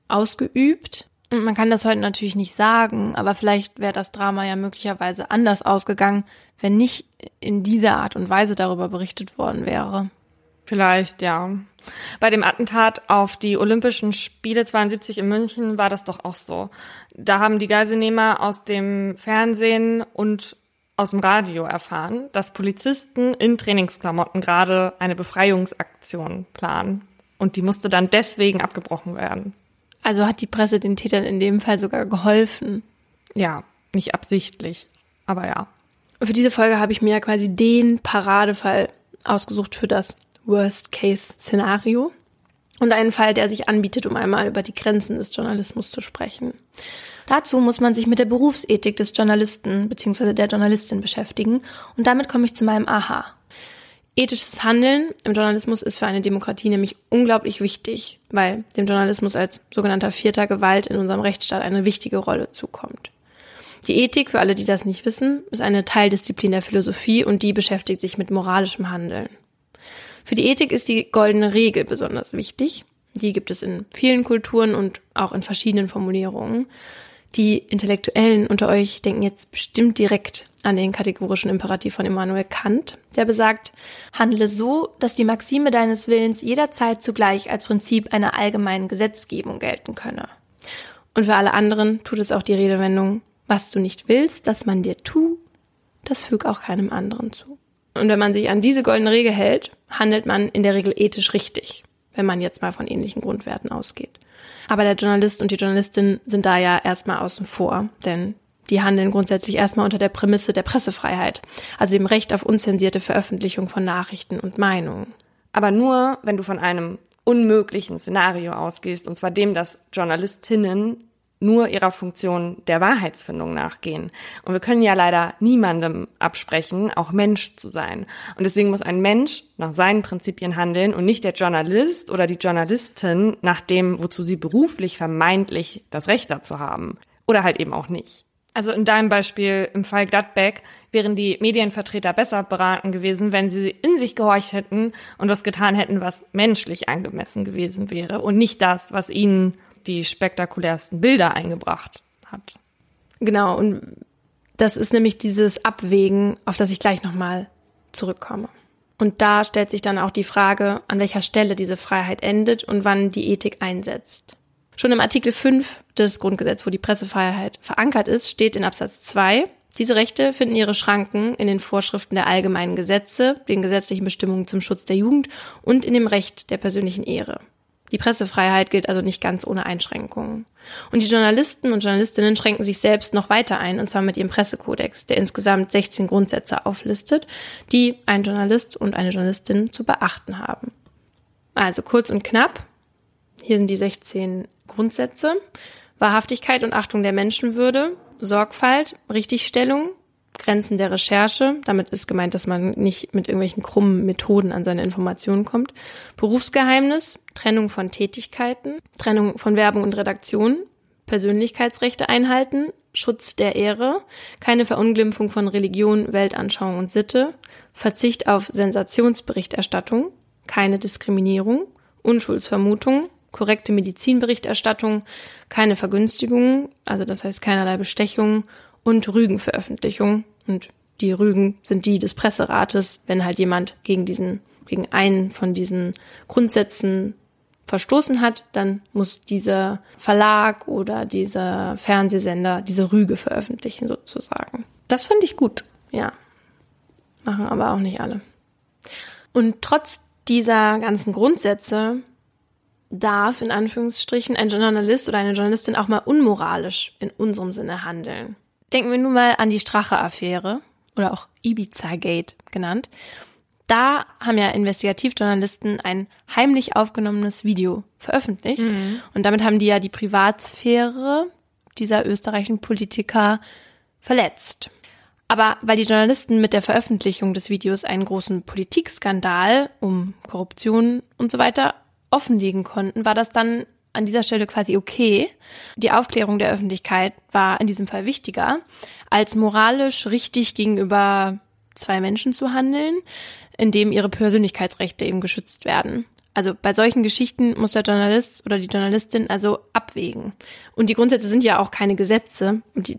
ausgeübt. Und man kann das heute natürlich nicht sagen, aber vielleicht wäre das Drama ja möglicherweise anders ausgegangen, wenn nicht in dieser Art und Weise darüber berichtet worden wäre. Vielleicht, ja. Bei dem Attentat auf die Olympischen Spiele 72 in München war das doch auch so. Da haben die Geiselnehmer aus dem Fernsehen und aus dem Radio erfahren, dass Polizisten in Trainingsklamotten gerade eine Befreiungsaktion planen. Und die musste dann deswegen abgebrochen werden. Also hat die Presse den Tätern in dem Fall sogar geholfen. Ja, nicht absichtlich, aber ja. Für diese Folge habe ich mir ja quasi den Paradefall ausgesucht für das Worst-Case-Szenario und einen Fall, der sich anbietet, um einmal über die Grenzen des Journalismus zu sprechen. Dazu muss man sich mit der Berufsethik des Journalisten bzw. der Journalistin beschäftigen und damit komme ich zu meinem Aha. Ethisches Handeln im Journalismus ist für eine Demokratie nämlich unglaublich wichtig, weil dem Journalismus als sogenannter vierter Gewalt in unserem Rechtsstaat eine wichtige Rolle zukommt. Die Ethik, für alle, die das nicht wissen, ist eine Teildisziplin der Philosophie und die beschäftigt sich mit moralischem Handeln. Für die Ethik ist die goldene Regel besonders wichtig. Die gibt es in vielen Kulturen und auch in verschiedenen Formulierungen. Die Intellektuellen unter euch denken jetzt bestimmt direkt an den kategorischen Imperativ von Immanuel Kant, der besagt, handle so, dass die Maxime deines Willens jederzeit zugleich als Prinzip einer allgemeinen Gesetzgebung gelten könne. Und für alle anderen tut es auch die Redewendung, was du nicht willst, dass man dir tu, das füg auch keinem anderen zu. Und wenn man sich an diese goldene Regel hält, handelt man in der Regel ethisch richtig, wenn man jetzt mal von ähnlichen Grundwerten ausgeht. Aber der Journalist und die Journalistin sind da ja erstmal außen vor, denn die handeln grundsätzlich erstmal unter der Prämisse der Pressefreiheit, also dem Recht auf unzensierte Veröffentlichung von Nachrichten und Meinungen. Aber nur, wenn du von einem unmöglichen Szenario ausgehst, und zwar dem, dass Journalistinnen nur ihrer Funktion der Wahrheitsfindung nachgehen. Und wir können ja leider niemandem absprechen, auch Mensch zu sein. Und deswegen muss ein Mensch nach seinen Prinzipien handeln und nicht der Journalist oder die Journalistin nach dem, wozu sie beruflich vermeintlich das Recht dazu haben. Oder halt eben auch nicht. Also in deinem Beispiel im Fall Gladbeck wären die Medienvertreter besser beraten gewesen, wenn sie in sich gehorcht hätten und das getan hätten, was menschlich angemessen gewesen wäre und nicht das, was ihnen die spektakulärsten Bilder eingebracht hat. Genau, und das ist nämlich dieses Abwägen, auf das ich gleich nochmal zurückkomme. Und da stellt sich dann auch die Frage, an welcher Stelle diese Freiheit endet und wann die Ethik einsetzt. Schon im Artikel 5 des Grundgesetzes, wo die Pressefreiheit verankert ist, steht in Absatz 2, diese Rechte finden ihre Schranken in den Vorschriften der allgemeinen Gesetze, den gesetzlichen Bestimmungen zum Schutz der Jugend und in dem Recht der persönlichen Ehre. Die Pressefreiheit gilt also nicht ganz ohne Einschränkungen. Und die Journalisten und Journalistinnen schränken sich selbst noch weiter ein, und zwar mit ihrem Pressekodex, der insgesamt 16 Grundsätze auflistet, die ein Journalist und eine Journalistin zu beachten haben. Also kurz und knapp, Hier sind die 16 Grundsätze. Wahrhaftigkeit und Achtung der Menschenwürde, Sorgfalt, Richtigstellung, Grenzen der Recherche. Damit ist gemeint, dass man nicht mit irgendwelchen krummen Methoden an seine Informationen kommt. Berufsgeheimnis, Trennung von Tätigkeiten, Trennung von Werbung und Redaktion, Persönlichkeitsrechte einhalten, Schutz der Ehre, keine Verunglimpfung von Religion, Weltanschauung und Sitte, Verzicht auf Sensationsberichterstattung, keine Diskriminierung, Unschuldsvermutung, korrekte Medizinberichterstattung, keine Vergünstigungen, also das heißt keinerlei Bestechung und Rügenveröffentlichung. Und die Rügen sind die des Presserates, wenn halt jemand gegen diesen, gegen einen von diesen Grundsätzen verstoßen hat, dann muss dieser Verlag oder dieser Fernsehsender diese Rüge veröffentlichen sozusagen. Das finde ich gut. Ja. Machen aber auch nicht alle. Und trotz dieser ganzen Grundsätze darf in Anführungsstrichen ein Journalist oder eine Journalistin auch mal unmoralisch in unserem Sinne handeln. Denken wir nun mal an die Strache-Affäre oder auch Ibiza-Gate genannt. Da haben ja Investigativjournalisten ein heimlich aufgenommenes Video veröffentlicht mhm. und damit haben die ja die Privatsphäre dieser österreichischen Politiker verletzt. Aber weil die Journalisten mit der Veröffentlichung des Videos einen großen Politikskandal um Korruption und so weiter offenlegen konnten, war das dann an dieser Stelle quasi okay. Die Aufklärung der Öffentlichkeit war in diesem Fall wichtiger, als moralisch richtig gegenüber zwei Menschen zu handeln, indem ihre Persönlichkeitsrechte eben geschützt werden. Also bei solchen Geschichten muss der Journalist oder die Journalistin also abwägen. Und die Grundsätze sind ja auch keine Gesetze, die,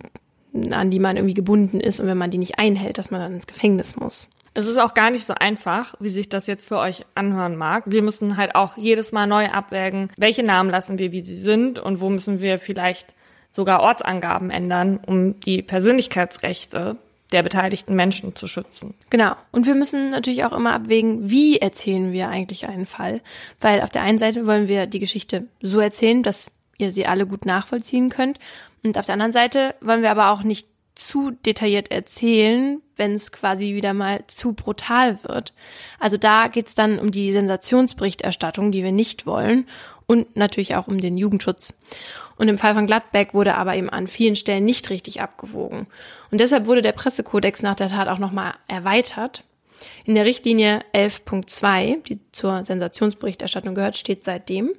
an die man irgendwie gebunden ist und wenn man die nicht einhält, dass man dann ins Gefängnis muss. Es ist auch gar nicht so einfach, wie sich das jetzt für euch anhören mag. Wir müssen halt auch jedes Mal neu abwägen, welche Namen lassen wir, wie sie sind und wo müssen wir vielleicht sogar Ortsangaben ändern, um die Persönlichkeitsrechte der beteiligten Menschen zu schützen. Genau. Und wir müssen natürlich auch immer abwägen, wie erzählen wir eigentlich einen Fall. Weil auf der einen Seite wollen wir die Geschichte so erzählen, dass ihr sie alle gut nachvollziehen könnt. Und auf der anderen Seite wollen wir aber auch nicht zu detailliert erzählen, wenn es quasi wieder mal zu brutal wird. Also da geht's dann um die Sensationsberichterstattung, die wir nicht wollen und natürlich auch um den Jugendschutz. Und im Fall von Gladbeck wurde aber eben an vielen Stellen nicht richtig abgewogen. Und deshalb wurde der Pressekodex nach der Tat auch nochmal erweitert. In der Richtlinie 11.2, die zur Sensationsberichterstattung gehört, steht seitdem,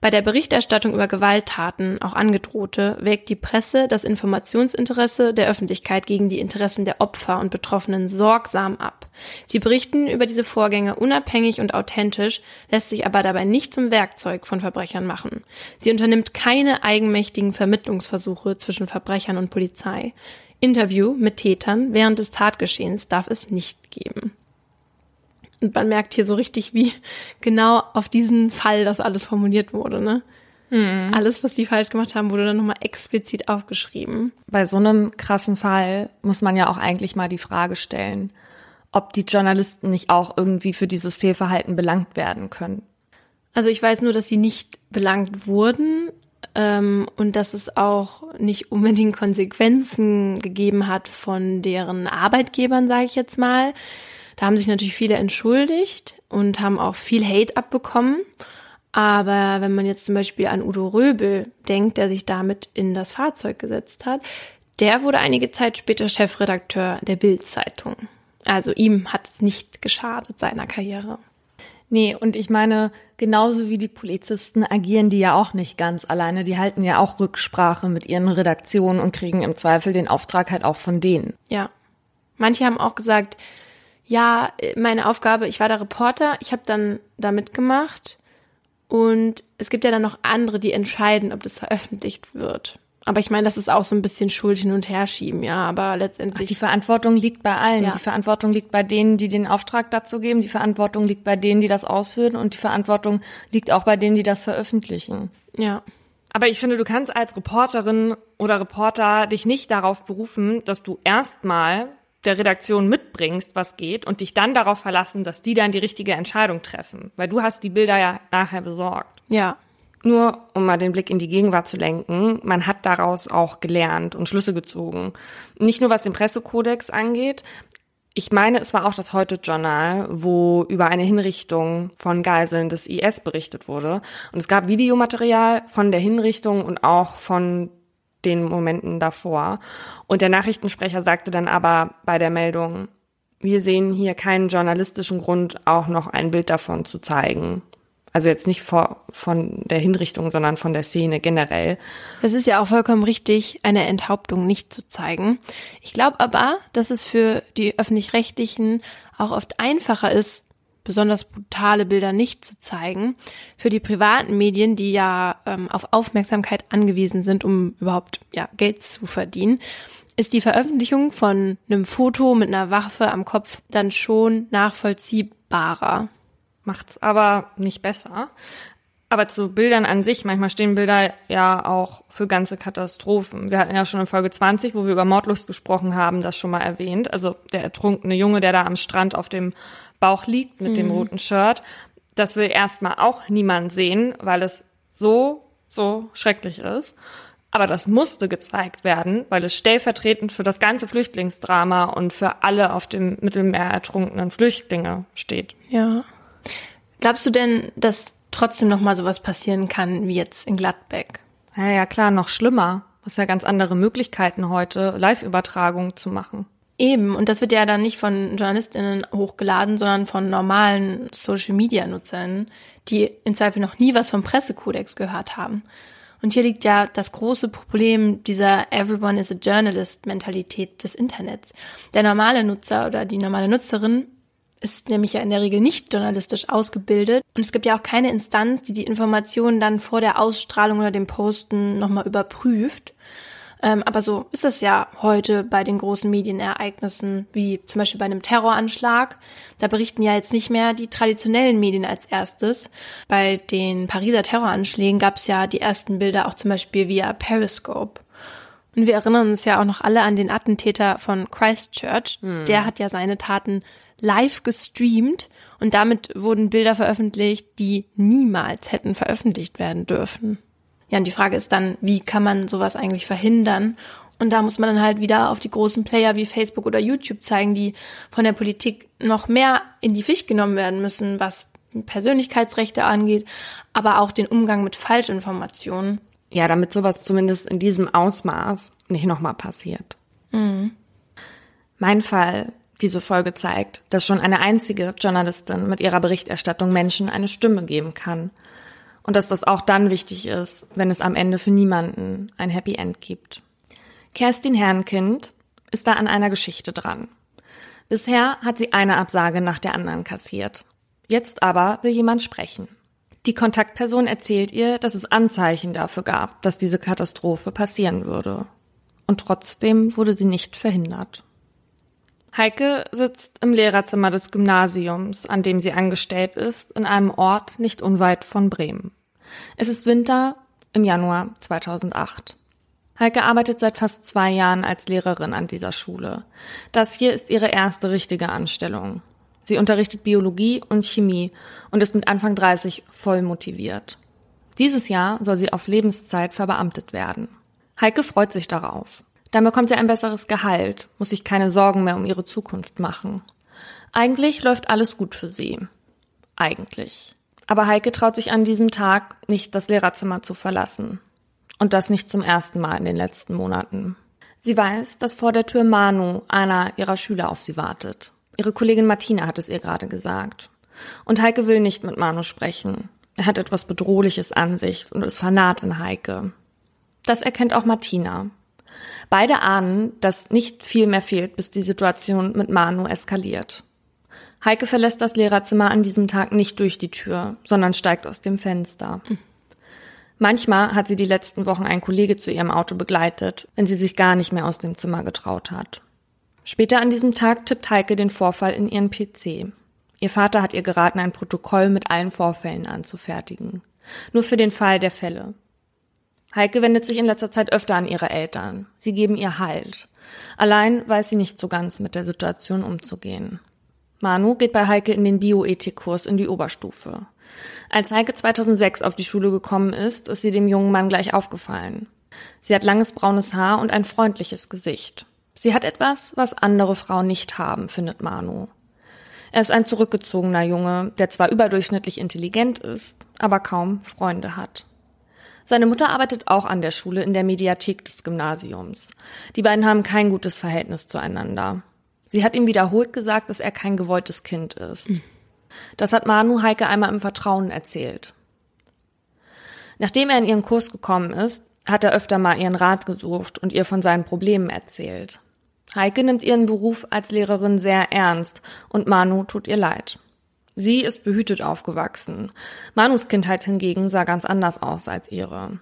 bei der Berichterstattung über Gewalttaten, auch angedrohte, wägt die Presse das Informationsinteresse der Öffentlichkeit gegen die Interessen der Opfer und Betroffenen sorgsam ab. Sie berichten über diese Vorgänge unabhängig und authentisch, lässt sich aber dabei nicht zum Werkzeug von Verbrechern machen. Sie unternimmt keine eigenmächtigen Vermittlungsversuche zwischen Verbrechern und Polizei. Interview mit Tätern während des Tatgeschehens darf es nicht geben. Und man merkt hier so richtig, wie genau auf diesen Fall das alles formuliert wurde, ne? Mhm. Alles, was die falsch gemacht haben, wurde dann nochmal explizit aufgeschrieben. Bei so einem krassen Fall muss man ja auch eigentlich mal die Frage stellen, ob die Journalisten nicht auch irgendwie für dieses Fehlverhalten belangt werden können. Also ich weiß nur, dass sie nicht belangt wurden ähm, und dass es auch nicht unbedingt Konsequenzen gegeben hat von deren Arbeitgebern, sage ich jetzt mal. Da haben sich natürlich viele entschuldigt und haben auch viel Hate abbekommen. Aber wenn man jetzt zum Beispiel an Udo Röbel denkt, der sich damit in das Fahrzeug gesetzt hat, der wurde einige Zeit später Chefredakteur der Bild-Zeitung. Also ihm hat es nicht geschadet seiner Karriere. Nee, und ich meine, genauso wie die Polizisten agieren die ja auch nicht ganz alleine. Die halten ja auch Rücksprache mit ihren Redaktionen und kriegen im Zweifel den Auftrag halt auch von denen. Ja. Manche haben auch gesagt, ja, meine Aufgabe, ich war der Reporter, ich habe dann da mitgemacht und es gibt ja dann noch andere, die entscheiden, ob das veröffentlicht wird. Aber ich meine, das ist auch so ein bisschen Schuld hin und her schieben, ja, aber letztendlich. Ach, die Verantwortung liegt bei allen. Ja. Die Verantwortung liegt bei denen, die den Auftrag dazu geben. Die Verantwortung liegt bei denen, die das ausführen. Und die Verantwortung liegt auch bei denen, die das veröffentlichen. Ja. Aber ich finde, du kannst als Reporterin oder Reporter dich nicht darauf berufen, dass du erstmal der Redaktion mitbringst, was geht, und dich dann darauf verlassen, dass die dann die richtige Entscheidung treffen. Weil du hast die Bilder ja nachher besorgt. Ja. Nur, um mal den Blick in die Gegenwart zu lenken, man hat daraus auch gelernt und Schlüsse gezogen. Nicht nur was den Pressekodex angeht. Ich meine, es war auch das Heute-Journal, wo über eine Hinrichtung von Geiseln des IS berichtet wurde. Und es gab Videomaterial von der Hinrichtung und auch von den Momenten davor. Und der Nachrichtensprecher sagte dann aber bei der Meldung, wir sehen hier keinen journalistischen Grund, auch noch ein Bild davon zu zeigen. Also jetzt nicht vor, von der Hinrichtung, sondern von der Szene generell. Es ist ja auch vollkommen richtig, eine Enthauptung nicht zu zeigen. Ich glaube aber, dass es für die öffentlich-rechtlichen auch oft einfacher ist, besonders brutale Bilder nicht zu zeigen. Für die privaten Medien, die ja ähm, auf Aufmerksamkeit angewiesen sind, um überhaupt ja, Geld zu verdienen, ist die Veröffentlichung von einem Foto mit einer Waffe am Kopf dann schon nachvollziehbarer macht's aber nicht besser. Aber zu Bildern an sich, manchmal stehen Bilder ja auch für ganze Katastrophen. Wir hatten ja schon in Folge 20, wo wir über Mordlust gesprochen haben, das schon mal erwähnt. Also der ertrunkene Junge, der da am Strand auf dem Bauch liegt mit mhm. dem roten Shirt. Das will erstmal auch niemand sehen, weil es so, so schrecklich ist. Aber das musste gezeigt werden, weil es stellvertretend für das ganze Flüchtlingsdrama und für alle auf dem Mittelmeer ertrunkenen Flüchtlinge steht. Ja. Glaubst du denn, dass trotzdem noch mal sowas passieren kann wie jetzt in Gladbeck? Ja, ja, klar, noch schlimmer. Hast ja ganz andere Möglichkeiten heute, Live-Übertragungen zu machen. Eben, und das wird ja dann nicht von JournalistInnen hochgeladen, sondern von normalen Social-Media-Nutzern, die im Zweifel noch nie was vom Pressekodex gehört haben. Und hier liegt ja das große Problem dieser Everyone is a Journalist-Mentalität des Internets. Der normale Nutzer oder die normale Nutzerin ist nämlich ja in der Regel nicht journalistisch ausgebildet. Und es gibt ja auch keine Instanz, die die Informationen dann vor der Ausstrahlung oder dem Posten nochmal überprüft. Ähm, aber so ist es ja heute bei den großen Medienereignissen, wie zum Beispiel bei einem Terroranschlag. Da berichten ja jetzt nicht mehr die traditionellen Medien als erstes. Bei den Pariser Terroranschlägen gab es ja die ersten Bilder auch zum Beispiel via Periscope. Und wir erinnern uns ja auch noch alle an den Attentäter von Christchurch. Hm. Der hat ja seine Taten live gestreamt und damit wurden Bilder veröffentlicht, die niemals hätten veröffentlicht werden dürfen. Ja, und die Frage ist dann, wie kann man sowas eigentlich verhindern? Und da muss man dann halt wieder auf die großen Player wie Facebook oder YouTube zeigen, die von der Politik noch mehr in die Pflicht genommen werden müssen, was Persönlichkeitsrechte angeht, aber auch den Umgang mit Falschinformationen. Ja, damit sowas zumindest in diesem Ausmaß nicht nochmal passiert. Mhm. Mein Fall diese Folge zeigt, dass schon eine einzige Journalistin mit ihrer Berichterstattung Menschen eine Stimme geben kann. Und dass das auch dann wichtig ist, wenn es am Ende für niemanden ein Happy End gibt. Kerstin Herrenkind ist da an einer Geschichte dran. Bisher hat sie eine Absage nach der anderen kassiert. Jetzt aber will jemand sprechen. Die Kontaktperson erzählt ihr, dass es Anzeichen dafür gab, dass diese Katastrophe passieren würde. Und trotzdem wurde sie nicht verhindert. Heike sitzt im Lehrerzimmer des Gymnasiums, an dem sie angestellt ist, in einem Ort nicht unweit von Bremen. Es ist Winter im Januar 2008. Heike arbeitet seit fast zwei Jahren als Lehrerin an dieser Schule. Das hier ist ihre erste richtige Anstellung. Sie unterrichtet Biologie und Chemie und ist mit Anfang 30 voll motiviert. Dieses Jahr soll sie auf Lebenszeit verbeamtet werden. Heike freut sich darauf. Dann bekommt sie ein besseres Gehalt, muss sich keine Sorgen mehr um ihre Zukunft machen. Eigentlich läuft alles gut für sie. Eigentlich. Aber Heike traut sich an diesem Tag nicht, das Lehrerzimmer zu verlassen. Und das nicht zum ersten Mal in den letzten Monaten. Sie weiß, dass vor der Tür Manu, einer ihrer Schüler, auf sie wartet. Ihre Kollegin Martina hat es ihr gerade gesagt. Und Heike will nicht mit Manu sprechen. Er hat etwas Bedrohliches an sich und ist vernarrt in Heike. Das erkennt auch Martina. Beide ahnen, dass nicht viel mehr fehlt, bis die Situation mit Manu eskaliert. Heike verlässt das Lehrerzimmer an diesem Tag nicht durch die Tür, sondern steigt aus dem Fenster. Manchmal hat sie die letzten Wochen einen Kollege zu ihrem Auto begleitet, wenn sie sich gar nicht mehr aus dem Zimmer getraut hat. Später an diesem Tag tippt Heike den Vorfall in ihren PC. Ihr Vater hat ihr geraten, ein Protokoll mit allen Vorfällen anzufertigen. Nur für den Fall der Fälle. Heike wendet sich in letzter Zeit öfter an ihre Eltern. Sie geben ihr Halt. Allein weiß sie nicht so ganz mit der Situation umzugehen. Manu geht bei Heike in den Bioethikkurs in die Oberstufe. Als Heike 2006 auf die Schule gekommen ist, ist sie dem jungen Mann gleich aufgefallen. Sie hat langes braunes Haar und ein freundliches Gesicht. Sie hat etwas, was andere Frauen nicht haben, findet Manu. Er ist ein zurückgezogener Junge, der zwar überdurchschnittlich intelligent ist, aber kaum Freunde hat. Seine Mutter arbeitet auch an der Schule in der Mediathek des Gymnasiums. Die beiden haben kein gutes Verhältnis zueinander. Sie hat ihm wiederholt gesagt, dass er kein gewolltes Kind ist. Mhm. Das hat Manu Heike einmal im Vertrauen erzählt. Nachdem er in ihren Kurs gekommen ist, hat er öfter mal ihren Rat gesucht und ihr von seinen Problemen erzählt. Heike nimmt ihren Beruf als Lehrerin sehr ernst und Manu tut ihr leid. Sie ist behütet aufgewachsen. Manus Kindheit hingegen sah ganz anders aus als ihre.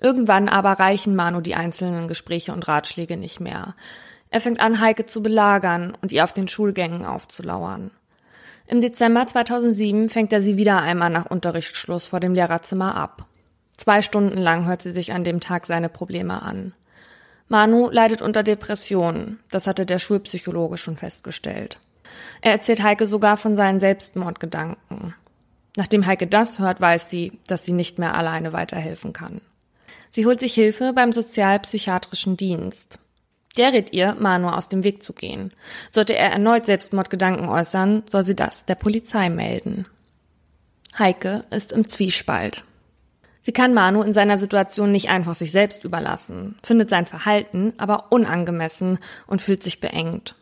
Irgendwann aber reichen Manu die einzelnen Gespräche und Ratschläge nicht mehr. Er fängt an, Heike zu belagern und ihr auf den Schulgängen aufzulauern. Im Dezember 2007 fängt er sie wieder einmal nach Unterrichtsschluss vor dem Lehrerzimmer ab. Zwei Stunden lang hört sie sich an dem Tag seine Probleme an. Manu leidet unter Depressionen, das hatte der Schulpsychologe schon festgestellt. Er erzählt Heike sogar von seinen Selbstmordgedanken. Nachdem Heike das hört, weiß sie, dass sie nicht mehr alleine weiterhelfen kann. Sie holt sich Hilfe beim sozialpsychiatrischen Dienst. Der rät ihr, Manu aus dem Weg zu gehen. Sollte er erneut Selbstmordgedanken äußern, soll sie das der Polizei melden. Heike ist im Zwiespalt. Sie kann Manu in seiner Situation nicht einfach sich selbst überlassen, findet sein Verhalten aber unangemessen und fühlt sich beengt.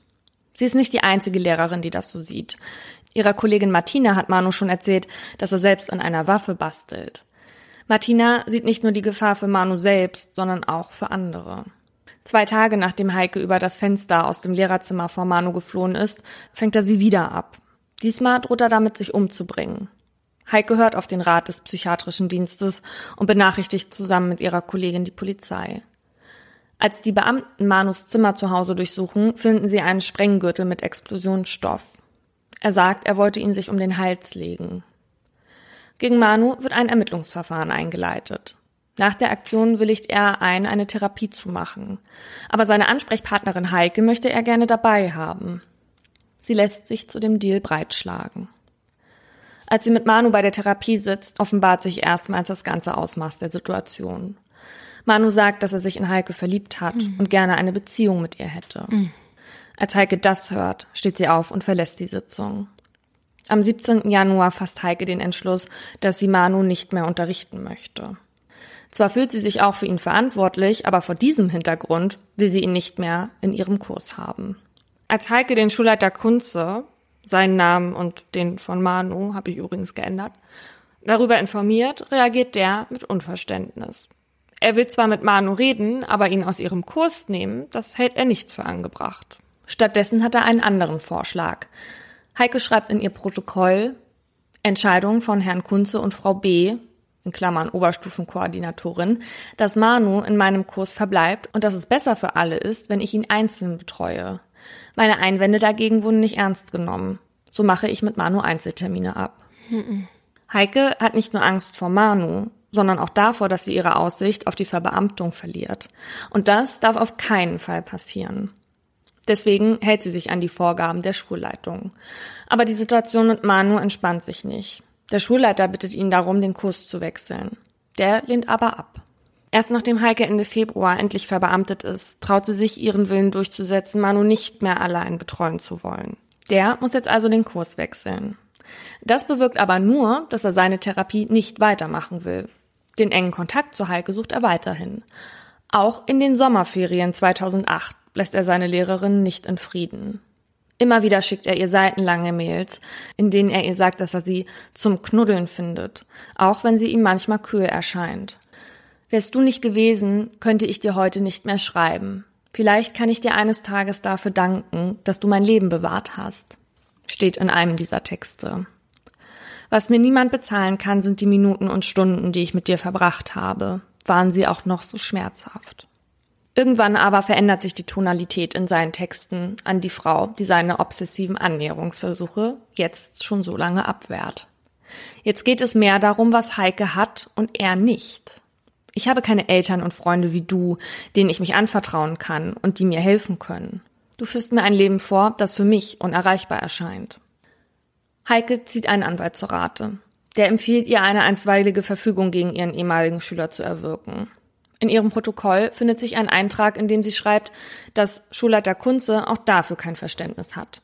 Sie ist nicht die einzige Lehrerin, die das so sieht. Ihrer Kollegin Martina hat Manu schon erzählt, dass er selbst an einer Waffe bastelt. Martina sieht nicht nur die Gefahr für Manu selbst, sondern auch für andere. Zwei Tage nachdem Heike über das Fenster aus dem Lehrerzimmer vor Manu geflohen ist, fängt er sie wieder ab. Diesmal droht er damit, sich umzubringen. Heike hört auf den Rat des psychiatrischen Dienstes und benachrichtigt zusammen mit ihrer Kollegin die Polizei. Als die Beamten Manus Zimmer zu Hause durchsuchen, finden sie einen Sprenggürtel mit Explosionsstoff. Er sagt, er wollte ihn sich um den Hals legen. Gegen Manu wird ein Ermittlungsverfahren eingeleitet. Nach der Aktion willigt er ein, eine Therapie zu machen. Aber seine Ansprechpartnerin Heike möchte er gerne dabei haben. Sie lässt sich zu dem Deal breitschlagen. Als sie mit Manu bei der Therapie sitzt, offenbart sich erstmals das ganze Ausmaß der Situation. Manu sagt, dass er sich in Heike verliebt hat mhm. und gerne eine Beziehung mit ihr hätte. Mhm. Als Heike das hört, steht sie auf und verlässt die Sitzung. Am 17. Januar fasst Heike den Entschluss, dass sie Manu nicht mehr unterrichten möchte. Zwar fühlt sie sich auch für ihn verantwortlich, aber vor diesem Hintergrund will sie ihn nicht mehr in ihrem Kurs haben. Als Heike den Schulleiter Kunze, seinen Namen und den von Manu habe ich übrigens geändert, darüber informiert, reagiert der mit Unverständnis. Er will zwar mit Manu reden, aber ihn aus ihrem Kurs nehmen, das hält er nicht für angebracht. Stattdessen hat er einen anderen Vorschlag. Heike schreibt in ihr Protokoll Entscheidung von Herrn Kunze und Frau B, in Klammern Oberstufenkoordinatorin, dass Manu in meinem Kurs verbleibt und dass es besser für alle ist, wenn ich ihn einzeln betreue. Meine Einwände dagegen wurden nicht ernst genommen. So mache ich mit Manu Einzeltermine ab. Mhm. Heike hat nicht nur Angst vor Manu, sondern auch davor, dass sie ihre Aussicht auf die Verbeamtung verliert. Und das darf auf keinen Fall passieren. Deswegen hält sie sich an die Vorgaben der Schulleitung. Aber die Situation mit Manu entspannt sich nicht. Der Schulleiter bittet ihn darum, den Kurs zu wechseln. Der lehnt aber ab. Erst nachdem Heike Ende Februar endlich verbeamtet ist, traut sie sich, ihren Willen durchzusetzen, Manu nicht mehr allein betreuen zu wollen. Der muss jetzt also den Kurs wechseln. Das bewirkt aber nur, dass er seine Therapie nicht weitermachen will. Den engen Kontakt zu Heike sucht er weiterhin. Auch in den Sommerferien 2008 lässt er seine Lehrerin nicht in Frieden. Immer wieder schickt er ihr seitenlange Mails, in denen er ihr sagt, dass er sie zum Knuddeln findet, auch wenn sie ihm manchmal kühl erscheint. Wärst du nicht gewesen, könnte ich dir heute nicht mehr schreiben. Vielleicht kann ich dir eines Tages dafür danken, dass du mein Leben bewahrt hast, steht in einem dieser Texte. Was mir niemand bezahlen kann, sind die Minuten und Stunden, die ich mit dir verbracht habe. Waren sie auch noch so schmerzhaft. Irgendwann aber verändert sich die Tonalität in seinen Texten an die Frau, die seine obsessiven Annäherungsversuche jetzt schon so lange abwehrt. Jetzt geht es mehr darum, was Heike hat und er nicht. Ich habe keine Eltern und Freunde wie du, denen ich mich anvertrauen kann und die mir helfen können. Du führst mir ein Leben vor, das für mich unerreichbar erscheint. Heike zieht einen Anwalt zur Rate. Der empfiehlt ihr, eine einstweilige Verfügung gegen ihren ehemaligen Schüler zu erwirken. In ihrem Protokoll findet sich ein Eintrag, in dem sie schreibt, dass Schulleiter Kunze auch dafür kein Verständnis hat.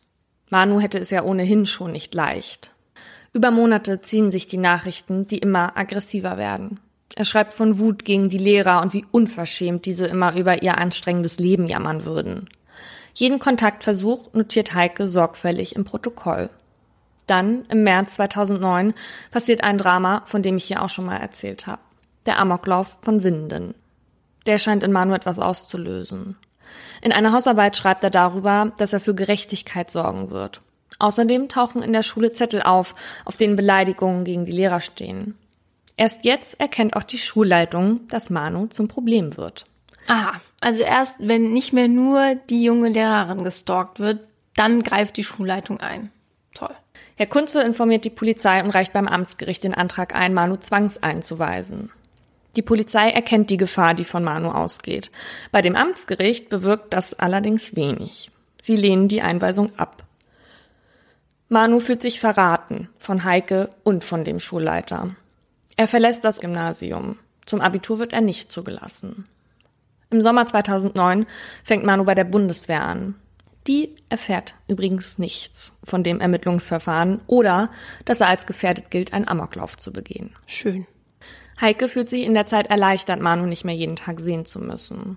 Manu hätte es ja ohnehin schon nicht leicht. Über Monate ziehen sich die Nachrichten, die immer aggressiver werden. Er schreibt von Wut gegen die Lehrer und wie unverschämt diese immer über ihr anstrengendes Leben jammern würden. Jeden Kontaktversuch notiert Heike sorgfältig im Protokoll. Dann, im März 2009, passiert ein Drama, von dem ich hier auch schon mal erzählt habe. Der Amoklauf von Winden. Der scheint in Manu etwas auszulösen. In einer Hausarbeit schreibt er darüber, dass er für Gerechtigkeit sorgen wird. Außerdem tauchen in der Schule Zettel auf, auf denen Beleidigungen gegen die Lehrer stehen. Erst jetzt erkennt auch die Schulleitung, dass Manu zum Problem wird. Aha, also erst wenn nicht mehr nur die junge Lehrerin gestalkt wird, dann greift die Schulleitung ein. Toll. Herr Kunze informiert die Polizei und reicht beim Amtsgericht den Antrag ein, Manu zwangseinzuweisen. Die Polizei erkennt die Gefahr, die von Manu ausgeht. Bei dem Amtsgericht bewirkt das allerdings wenig. Sie lehnen die Einweisung ab. Manu fühlt sich verraten von Heike und von dem Schulleiter. Er verlässt das Gymnasium. Zum Abitur wird er nicht zugelassen. Im Sommer 2009 fängt Manu bei der Bundeswehr an. Die erfährt übrigens nichts von dem Ermittlungsverfahren oder dass er als gefährdet gilt, einen Amoklauf zu begehen. Schön. Heike fühlt sich in der Zeit erleichtert, Manu nicht mehr jeden Tag sehen zu müssen.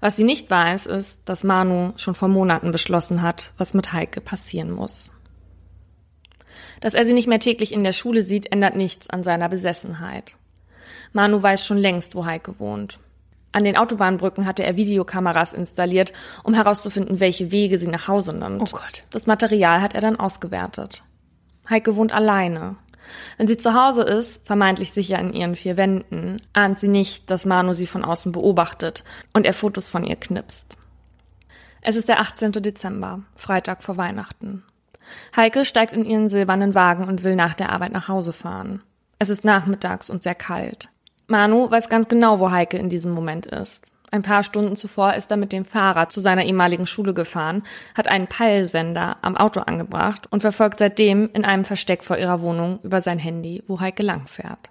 Was sie nicht weiß, ist, dass Manu schon vor Monaten beschlossen hat, was mit Heike passieren muss. Dass er sie nicht mehr täglich in der Schule sieht, ändert nichts an seiner Besessenheit. Manu weiß schon längst, wo Heike wohnt. An den Autobahnbrücken hatte er Videokameras installiert, um herauszufinden, welche Wege sie nach Hause nimmt. Oh Gott. Das Material hat er dann ausgewertet. Heike wohnt alleine. Wenn sie zu Hause ist, vermeintlich sicher in ihren vier Wänden, ahnt sie nicht, dass Manu sie von außen beobachtet und er Fotos von ihr knipst. Es ist der 18. Dezember, Freitag vor Weihnachten. Heike steigt in ihren silbernen Wagen und will nach der Arbeit nach Hause fahren. Es ist nachmittags und sehr kalt. Manu weiß ganz genau, wo Heike in diesem Moment ist. Ein paar Stunden zuvor ist er mit dem Fahrrad zu seiner ehemaligen Schule gefahren, hat einen Peilsender am Auto angebracht und verfolgt seitdem in einem Versteck vor ihrer Wohnung über sein Handy, wo Heike langfährt.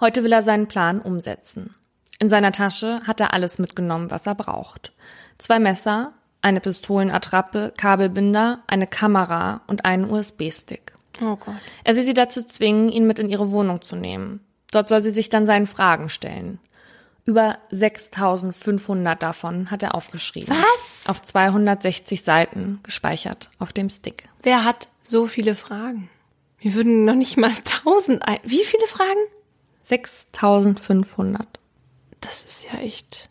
Heute will er seinen Plan umsetzen. In seiner Tasche hat er alles mitgenommen, was er braucht. Zwei Messer, eine Pistolenattrappe, Kabelbinder, eine Kamera und einen USB-Stick. Oh Gott. Er will sie dazu zwingen, ihn mit in ihre Wohnung zu nehmen. Dort soll sie sich dann seinen Fragen stellen. Über 6500 davon hat er aufgeschrieben. Was? Auf 260 Seiten gespeichert auf dem Stick. Wer hat so viele Fragen? Wir würden noch nicht mal 1000 ein. Wie viele Fragen? 6500. Das ist ja echt.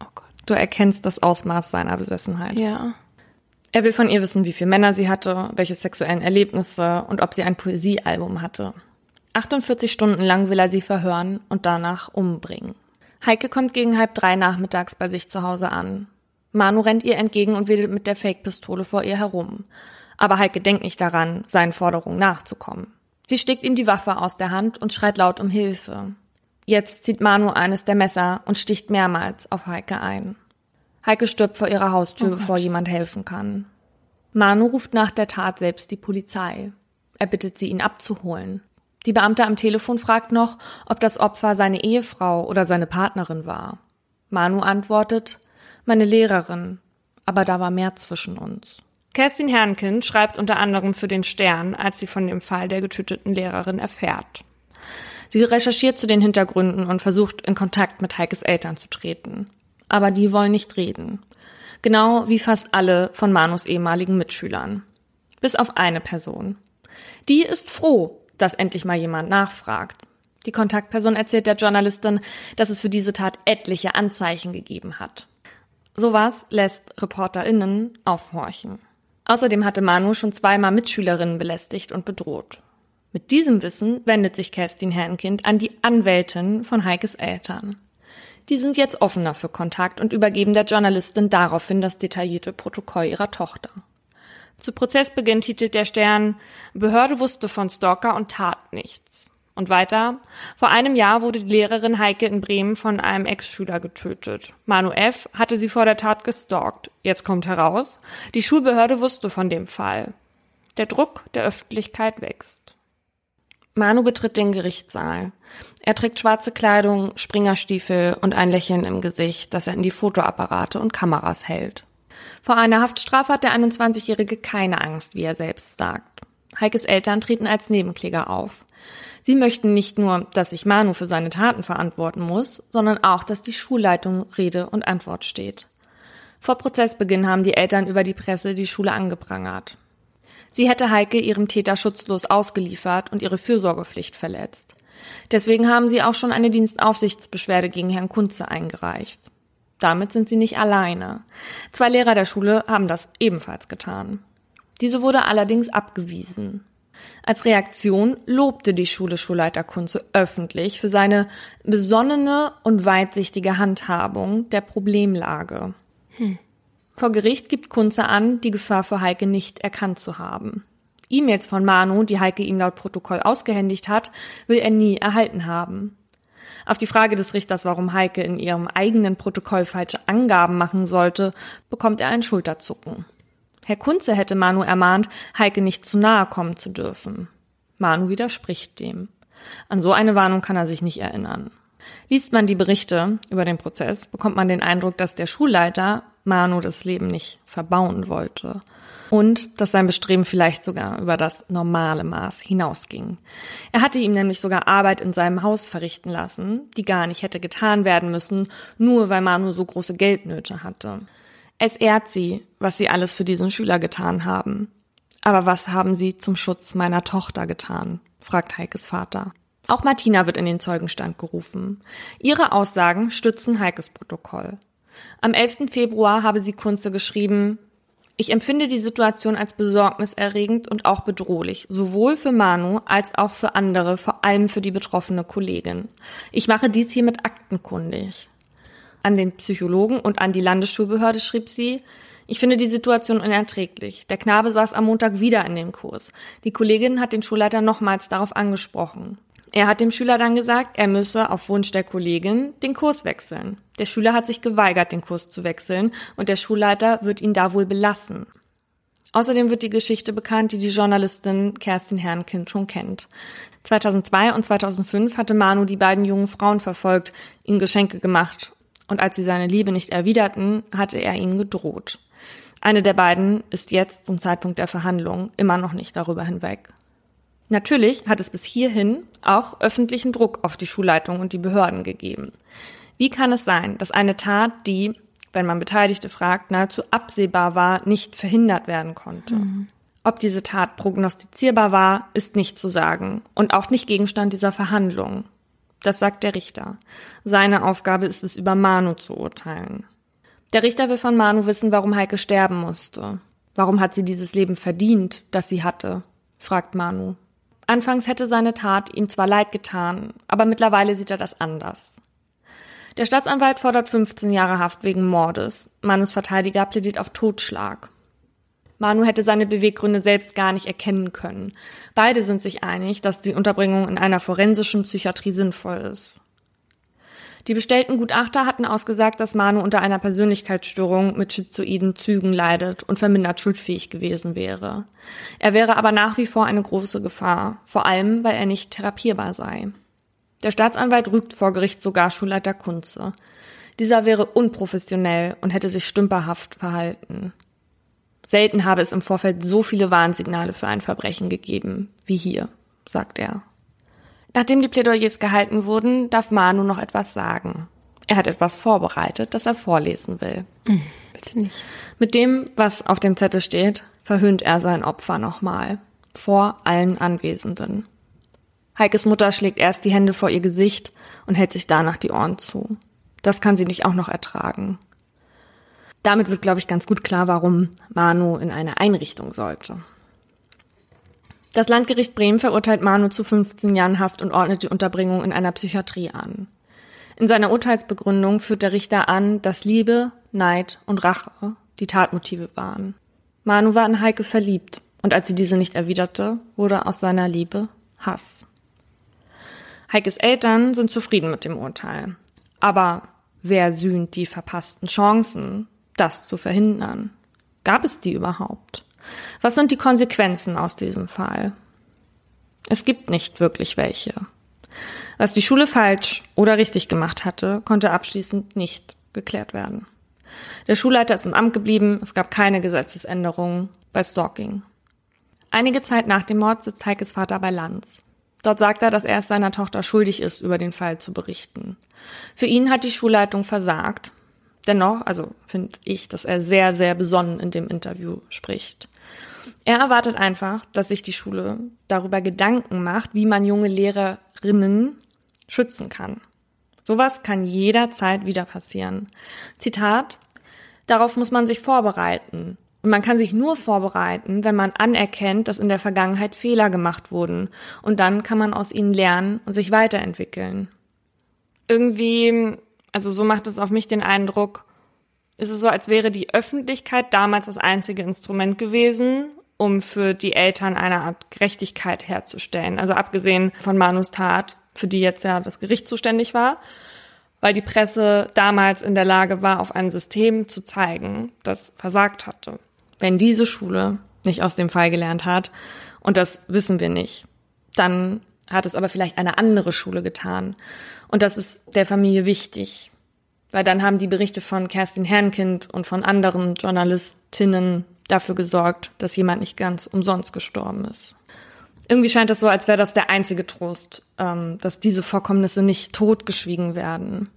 Oh Gott. Du erkennst das Ausmaß seiner Besessenheit. Ja. Er will von ihr wissen, wie viele Männer sie hatte, welche sexuellen Erlebnisse und ob sie ein Poesiealbum hatte. 48 Stunden lang will er sie verhören und danach umbringen. Heike kommt gegen halb drei nachmittags bei sich zu Hause an. Manu rennt ihr entgegen und wedelt mit der Fake-Pistole vor ihr herum. Aber Heike denkt nicht daran, seinen Forderungen nachzukommen. Sie schlägt ihm die Waffe aus der Hand und schreit laut um Hilfe. Jetzt zieht Manu eines der Messer und sticht mehrmals auf Heike ein. Heike stirbt vor ihrer Haustür, Oh bevor jemand helfen kann. Manu ruft nach der Tat selbst die Polizei. Er bittet sie, ihn abzuholen. Die Beamte am Telefon fragt noch, ob das Opfer seine Ehefrau oder seine Partnerin war. Manu antwortet, meine Lehrerin, aber da war mehr zwischen uns. Kerstin Herrnkind schreibt unter anderem für den Stern, als sie von dem Fall der getöteten Lehrerin erfährt. Sie recherchiert zu den Hintergründen und versucht in Kontakt mit Heikes Eltern zu treten. Aber die wollen nicht reden. Genau wie fast alle von Manus ehemaligen Mitschülern. Bis auf eine Person. Die ist froh, dass endlich mal jemand nachfragt. Die Kontaktperson erzählt der Journalistin, dass es für diese Tat etliche Anzeichen gegeben hat. Sowas lässt ReporterInnen aufhorchen. Außerdem hatte Manu schon zweimal Mitschülerinnen belästigt und bedroht. Mit diesem Wissen wendet sich Kerstin Herrenkind an die Anwältin von Heikes Eltern. Die sind jetzt offener für Kontakt und übergeben der Journalistin daraufhin das detaillierte Protokoll ihrer Tochter. Zu Prozessbeginn titelt der Stern Behörde wusste von Stalker und tat nichts. Und weiter, vor einem Jahr wurde die Lehrerin Heike in Bremen von einem Ex-Schüler getötet. Manu F. hatte sie vor der Tat gestalkt. Jetzt kommt heraus, die Schulbehörde wusste von dem Fall. Der Druck der Öffentlichkeit wächst. Manu betritt den Gerichtssaal. Er trägt schwarze Kleidung, Springerstiefel und ein Lächeln im Gesicht, das er in die Fotoapparate und Kameras hält. Vor einer Haftstrafe hat der 21-Jährige keine Angst, wie er selbst sagt. Heikes Eltern treten als Nebenkläger auf. Sie möchten nicht nur, dass sich Manu für seine Taten verantworten muss, sondern auch, dass die Schulleitung Rede und Antwort steht. Vor Prozessbeginn haben die Eltern über die Presse die Schule angeprangert. Sie hätte Heike ihrem Täter schutzlos ausgeliefert und ihre Fürsorgepflicht verletzt. Deswegen haben sie auch schon eine Dienstaufsichtsbeschwerde gegen Herrn Kunze eingereicht. Damit sind sie nicht alleine. Zwei Lehrer der Schule haben das ebenfalls getan. Diese wurde allerdings abgewiesen. Als Reaktion lobte die Schule Schulleiter Kunze öffentlich für seine besonnene und weitsichtige Handhabung der Problemlage. Hm. Vor Gericht gibt Kunze an, die Gefahr für Heike nicht erkannt zu haben. E-Mails von Manu, die Heike ihm laut Protokoll ausgehändigt hat, will er nie erhalten haben. Auf die Frage des Richters, warum Heike in ihrem eigenen Protokoll falsche Angaben machen sollte, bekommt er ein Schulterzucken. Herr Kunze hätte Manu ermahnt, Heike nicht zu nahe kommen zu dürfen. Manu widerspricht dem. An so eine Warnung kann er sich nicht erinnern. Liest man die Berichte über den Prozess, bekommt man den Eindruck, dass der Schulleiter Manu das Leben nicht verbauen wollte und dass sein Bestreben vielleicht sogar über das normale Maß hinausging. Er hatte ihm nämlich sogar Arbeit in seinem Haus verrichten lassen, die gar nicht hätte getan werden müssen, nur weil Manu so große Geldnöte hatte. Es ehrt sie, was sie alles für diesen Schüler getan haben. Aber was haben sie zum Schutz meiner Tochter getan? fragt Heikes Vater. Auch Martina wird in den Zeugenstand gerufen. Ihre Aussagen stützen Heikes Protokoll. Am 11. Februar habe sie Kunze geschrieben, ich empfinde die Situation als besorgniserregend und auch bedrohlich, sowohl für Manu als auch für andere, vor allem für die betroffene Kollegin. Ich mache dies hiermit aktenkundig. An den Psychologen und an die Landesschulbehörde schrieb sie, ich finde die Situation unerträglich. Der Knabe saß am Montag wieder in dem Kurs. Die Kollegin hat den Schulleiter nochmals darauf angesprochen. Er hat dem Schüler dann gesagt, er müsse auf Wunsch der Kollegin den Kurs wechseln. Der Schüler hat sich geweigert, den Kurs zu wechseln, und der Schulleiter wird ihn da wohl belassen. Außerdem wird die Geschichte bekannt, die die Journalistin Kerstin Herrnkind schon kennt. 2002 und 2005 hatte Manu die beiden jungen Frauen verfolgt, ihnen Geschenke gemacht. Und als sie seine Liebe nicht erwiderten, hatte er ihnen gedroht. Eine der beiden ist jetzt zum Zeitpunkt der Verhandlung immer noch nicht darüber hinweg. Natürlich hat es bis hierhin auch öffentlichen Druck auf die Schulleitung und die Behörden gegeben. Wie kann es sein, dass eine Tat, die, wenn man Beteiligte fragt, nahezu absehbar war, nicht verhindert werden konnte? Mhm. Ob diese Tat prognostizierbar war, ist nicht zu sagen und auch nicht Gegenstand dieser Verhandlung. Das sagt der Richter. Seine Aufgabe ist es, über Manu zu urteilen. Der Richter will von Manu wissen, warum Heike sterben musste. Warum hat sie dieses Leben verdient, das sie hatte? fragt Manu. Anfangs hätte seine Tat ihm zwar leid getan, aber mittlerweile sieht er das anders. Der Staatsanwalt fordert 15 Jahre Haft wegen Mordes. Manus Verteidiger plädiert auf Totschlag. Manu hätte seine Beweggründe selbst gar nicht erkennen können. Beide sind sich einig, dass die Unterbringung in einer forensischen Psychiatrie sinnvoll ist. Die bestellten Gutachter hatten ausgesagt, dass Manu unter einer Persönlichkeitsstörung mit schizoiden Zügen leidet und vermindert schuldfähig gewesen wäre. Er wäre aber nach wie vor eine große Gefahr, vor allem weil er nicht therapierbar sei. Der Staatsanwalt rügt vor Gericht sogar Schulleiter Kunze. Dieser wäre unprofessionell und hätte sich stümperhaft verhalten. Selten habe es im Vorfeld so viele Warnsignale für ein Verbrechen gegeben wie hier, sagt er. Nachdem die Plädoyers gehalten wurden, darf Manu noch etwas sagen. Er hat etwas vorbereitet, das er vorlesen will. Mm, bitte nicht. Mit dem, was auf dem Zettel steht, verhöhnt er sein Opfer nochmal. Vor allen Anwesenden. Heikes Mutter schlägt erst die Hände vor ihr Gesicht und hält sich danach die Ohren zu. Das kann sie nicht auch noch ertragen. Damit wird, glaube ich, ganz gut klar, warum Manu in eine Einrichtung sollte. Das Landgericht Bremen verurteilt Manu zu 15 Jahren Haft und ordnet die Unterbringung in einer Psychiatrie an. In seiner Urteilsbegründung führt der Richter an, dass Liebe, Neid und Rache die Tatmotive waren. Manu war in Heike verliebt und als sie diese nicht erwiderte, wurde aus seiner Liebe Hass. Heikes Eltern sind zufrieden mit dem Urteil. Aber wer sühnt die verpassten Chancen, das zu verhindern? Gab es die überhaupt? Was sind die Konsequenzen aus diesem Fall? Es gibt nicht wirklich welche. Was die Schule falsch oder richtig gemacht hatte, konnte abschließend nicht geklärt werden. Der Schulleiter ist im Amt geblieben, es gab keine Gesetzesänderungen bei Stalking. Einige Zeit nach dem Mord sitzt Heikes Vater bei Lanz. Dort sagt er, dass er es seiner Tochter schuldig ist, über den Fall zu berichten. Für ihn hat die Schulleitung versagt. Dennoch, also finde ich, dass er sehr, sehr besonnen in dem Interview spricht. Er erwartet einfach, dass sich die Schule darüber Gedanken macht, wie man junge Lehrerinnen schützen kann. Sowas kann jederzeit wieder passieren. Zitat, darauf muss man sich vorbereiten. Und man kann sich nur vorbereiten, wenn man anerkennt, dass in der Vergangenheit Fehler gemacht wurden. Und dann kann man aus ihnen lernen und sich weiterentwickeln. Irgendwie, also so macht es auf mich den Eindruck, ist es so, als wäre die Öffentlichkeit damals das einzige Instrument gewesen, um für die Eltern eine Art Gerechtigkeit herzustellen. Also abgesehen von Manus Tat, für die jetzt ja das Gericht zuständig war, weil die Presse damals in der Lage war, auf ein System zu zeigen, das versagt hatte. Wenn diese Schule nicht aus dem Fall gelernt hat, und das wissen wir nicht, dann hat es aber vielleicht eine andere Schule getan. Und das ist der Familie wichtig, weil dann haben die Berichte von Kerstin Herrnkind und von anderen Journalistinnen dafür gesorgt, dass jemand nicht ganz umsonst gestorben ist. Irgendwie scheint es so, als wäre das der einzige Trost, ähm, dass diese Vorkommnisse nicht totgeschwiegen werden.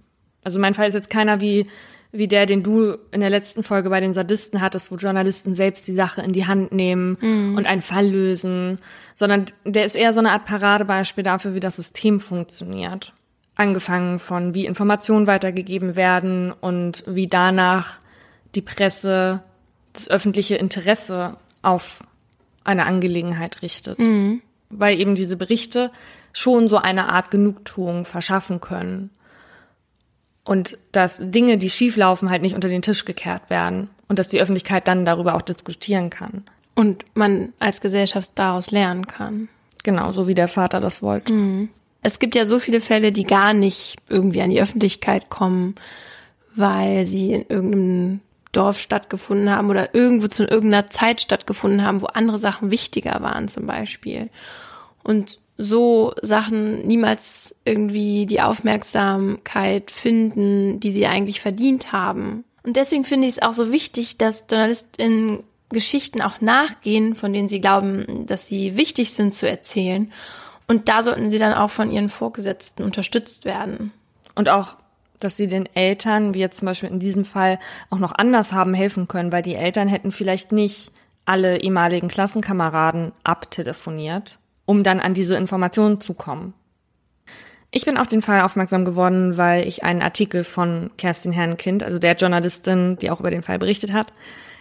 Also mein Fall ist jetzt keiner wie wie der, den du in der letzten Folge bei den Sadisten hattest, wo Journalisten selbst die Sache in die Hand nehmen mhm. und einen Fall lösen, sondern der ist eher so eine Art Paradebeispiel dafür, wie das System funktioniert. Angefangen von, wie Informationen weitergegeben werden und wie danach die Presse das öffentliche Interesse auf eine Angelegenheit richtet. Mhm. Weil eben diese Berichte schon so eine Art Genugtuung verschaffen können und dass Dinge, die schieflaufen, halt nicht unter den Tisch gekehrt werden und dass die Öffentlichkeit dann darüber auch diskutieren kann. Und man als Gesellschaft daraus lernen kann. Genau, so wie der Vater das wollte. Mhm. Es gibt ja so viele Fälle, die gar nicht irgendwie an die Öffentlichkeit kommen, weil sie in irgendeinem Dorf stattgefunden haben oder irgendwo zu irgendeiner Zeit stattgefunden haben, wo andere Sachen wichtiger waren zum Beispiel. Und so Sachen niemals irgendwie die Aufmerksamkeit finden, die sie eigentlich verdient haben. Und deswegen finde ich es auch so wichtig, dass JournalistInnen Geschichten auch nachgehen, von denen sie glauben, dass sie wichtig sind zu erzählen. Und da sollten sie dann auch von ihren Vorgesetzten unterstützt werden. Und auch, dass sie den Eltern, wie jetzt zum Beispiel in diesem Fall, auch noch anders haben helfen können, weil die Eltern hätten vielleicht nicht alle ehemaligen Klassenkameraden abtelefoniert, um dann an diese Informationen zu kommen. Ich bin auf den Fall aufmerksam geworden, weil ich einen Artikel von Kerstin Herrenkind, also der Journalistin, die auch über den Fall berichtet hat,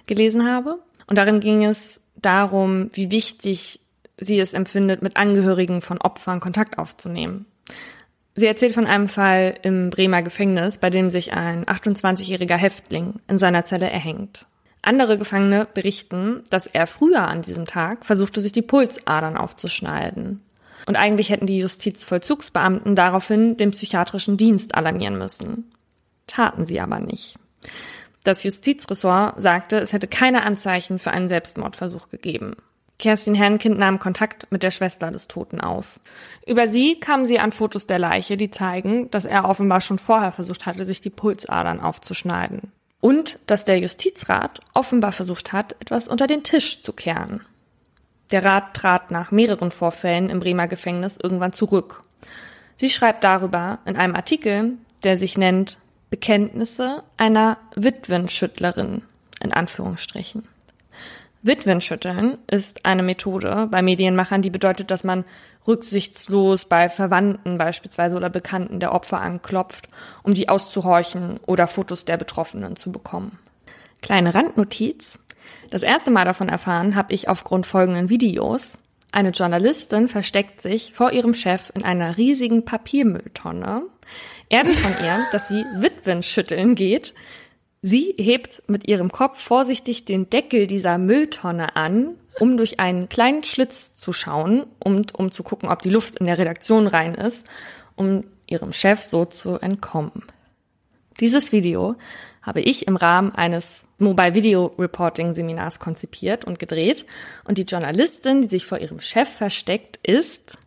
gelesen habe. Und darin ging es darum, wie wichtig sie es empfindet, mit Angehörigen von Opfern Kontakt aufzunehmen. Sie erzählt von einem Fall im Bremer Gefängnis, bei dem sich ein 28-jähriger Häftling in seiner Zelle erhängt. Andere Gefangene berichten, dass er früher an diesem Tag versuchte, sich die Pulsadern aufzuschneiden. Und eigentlich hätten die Justizvollzugsbeamten daraufhin den psychiatrischen Dienst alarmieren müssen. Taten sie aber nicht. Das Justizressort sagte, es hätte keine Anzeichen für einen Selbstmordversuch gegeben. Kerstin Herrnkind nahm Kontakt mit der Schwester des Toten auf. Über sie kamen sie an Fotos der Leiche, die zeigen, dass er offenbar schon vorher versucht hatte, sich die Pulsadern aufzuschneiden und dass der Justizrat offenbar versucht hat, etwas unter den Tisch zu kehren. Der Rat trat nach mehreren Vorfällen im Bremer Gefängnis irgendwann zurück. Sie schreibt darüber in einem Artikel, der sich nennt Bekenntnisse einer Witwenschüttlerin in Anführungsstrichen. Witwenschütteln ist eine Methode bei Medienmachern, die bedeutet, dass man rücksichtslos bei Verwandten beispielsweise oder Bekannten der Opfer anklopft, um die auszuhorchen oder Fotos der Betroffenen zu bekommen. Kleine Randnotiz. Das erste Mal davon erfahren habe ich aufgrund folgenden Videos. Eine Journalistin versteckt sich vor ihrem Chef in einer riesigen Papiermülltonne. Er will von ihr, dass sie Witwen schütteln geht, Sie hebt mit ihrem Kopf vorsichtig den Deckel dieser Mülltonne an, um durch einen kleinen Schlitz zu schauen und um zu gucken, ob die Luft in der Redaktion rein ist, um ihrem Chef so zu entkommen. Dieses Video habe ich im Rahmen eines Mobile Video Reporting Seminars konzipiert und gedreht. Und die Journalistin, die sich vor ihrem Chef versteckt, ist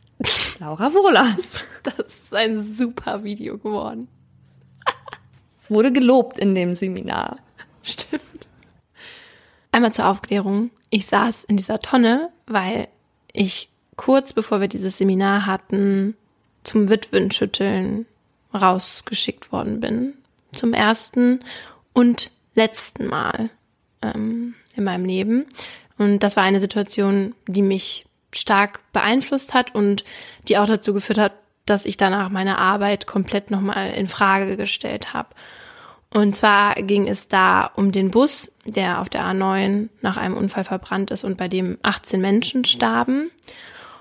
Laura Wohlers. Das ist ein super Video geworden. Wurde gelobt in dem Seminar. Stimmt. Einmal zur Aufklärung. Ich saß in dieser Tonne, weil ich kurz bevor wir dieses Seminar hatten, zum Witwenschütteln rausgeschickt worden bin. Zum ersten und letzten Mal ähm, in meinem Leben. Und das war eine Situation, die mich stark beeinflusst hat und die auch dazu geführt hat, dass ich danach meine Arbeit komplett nochmal in Frage gestellt habe. Und zwar ging es da um den Bus, der auf der A9 nach einem Unfall verbrannt ist und bei dem 18 Menschen starben.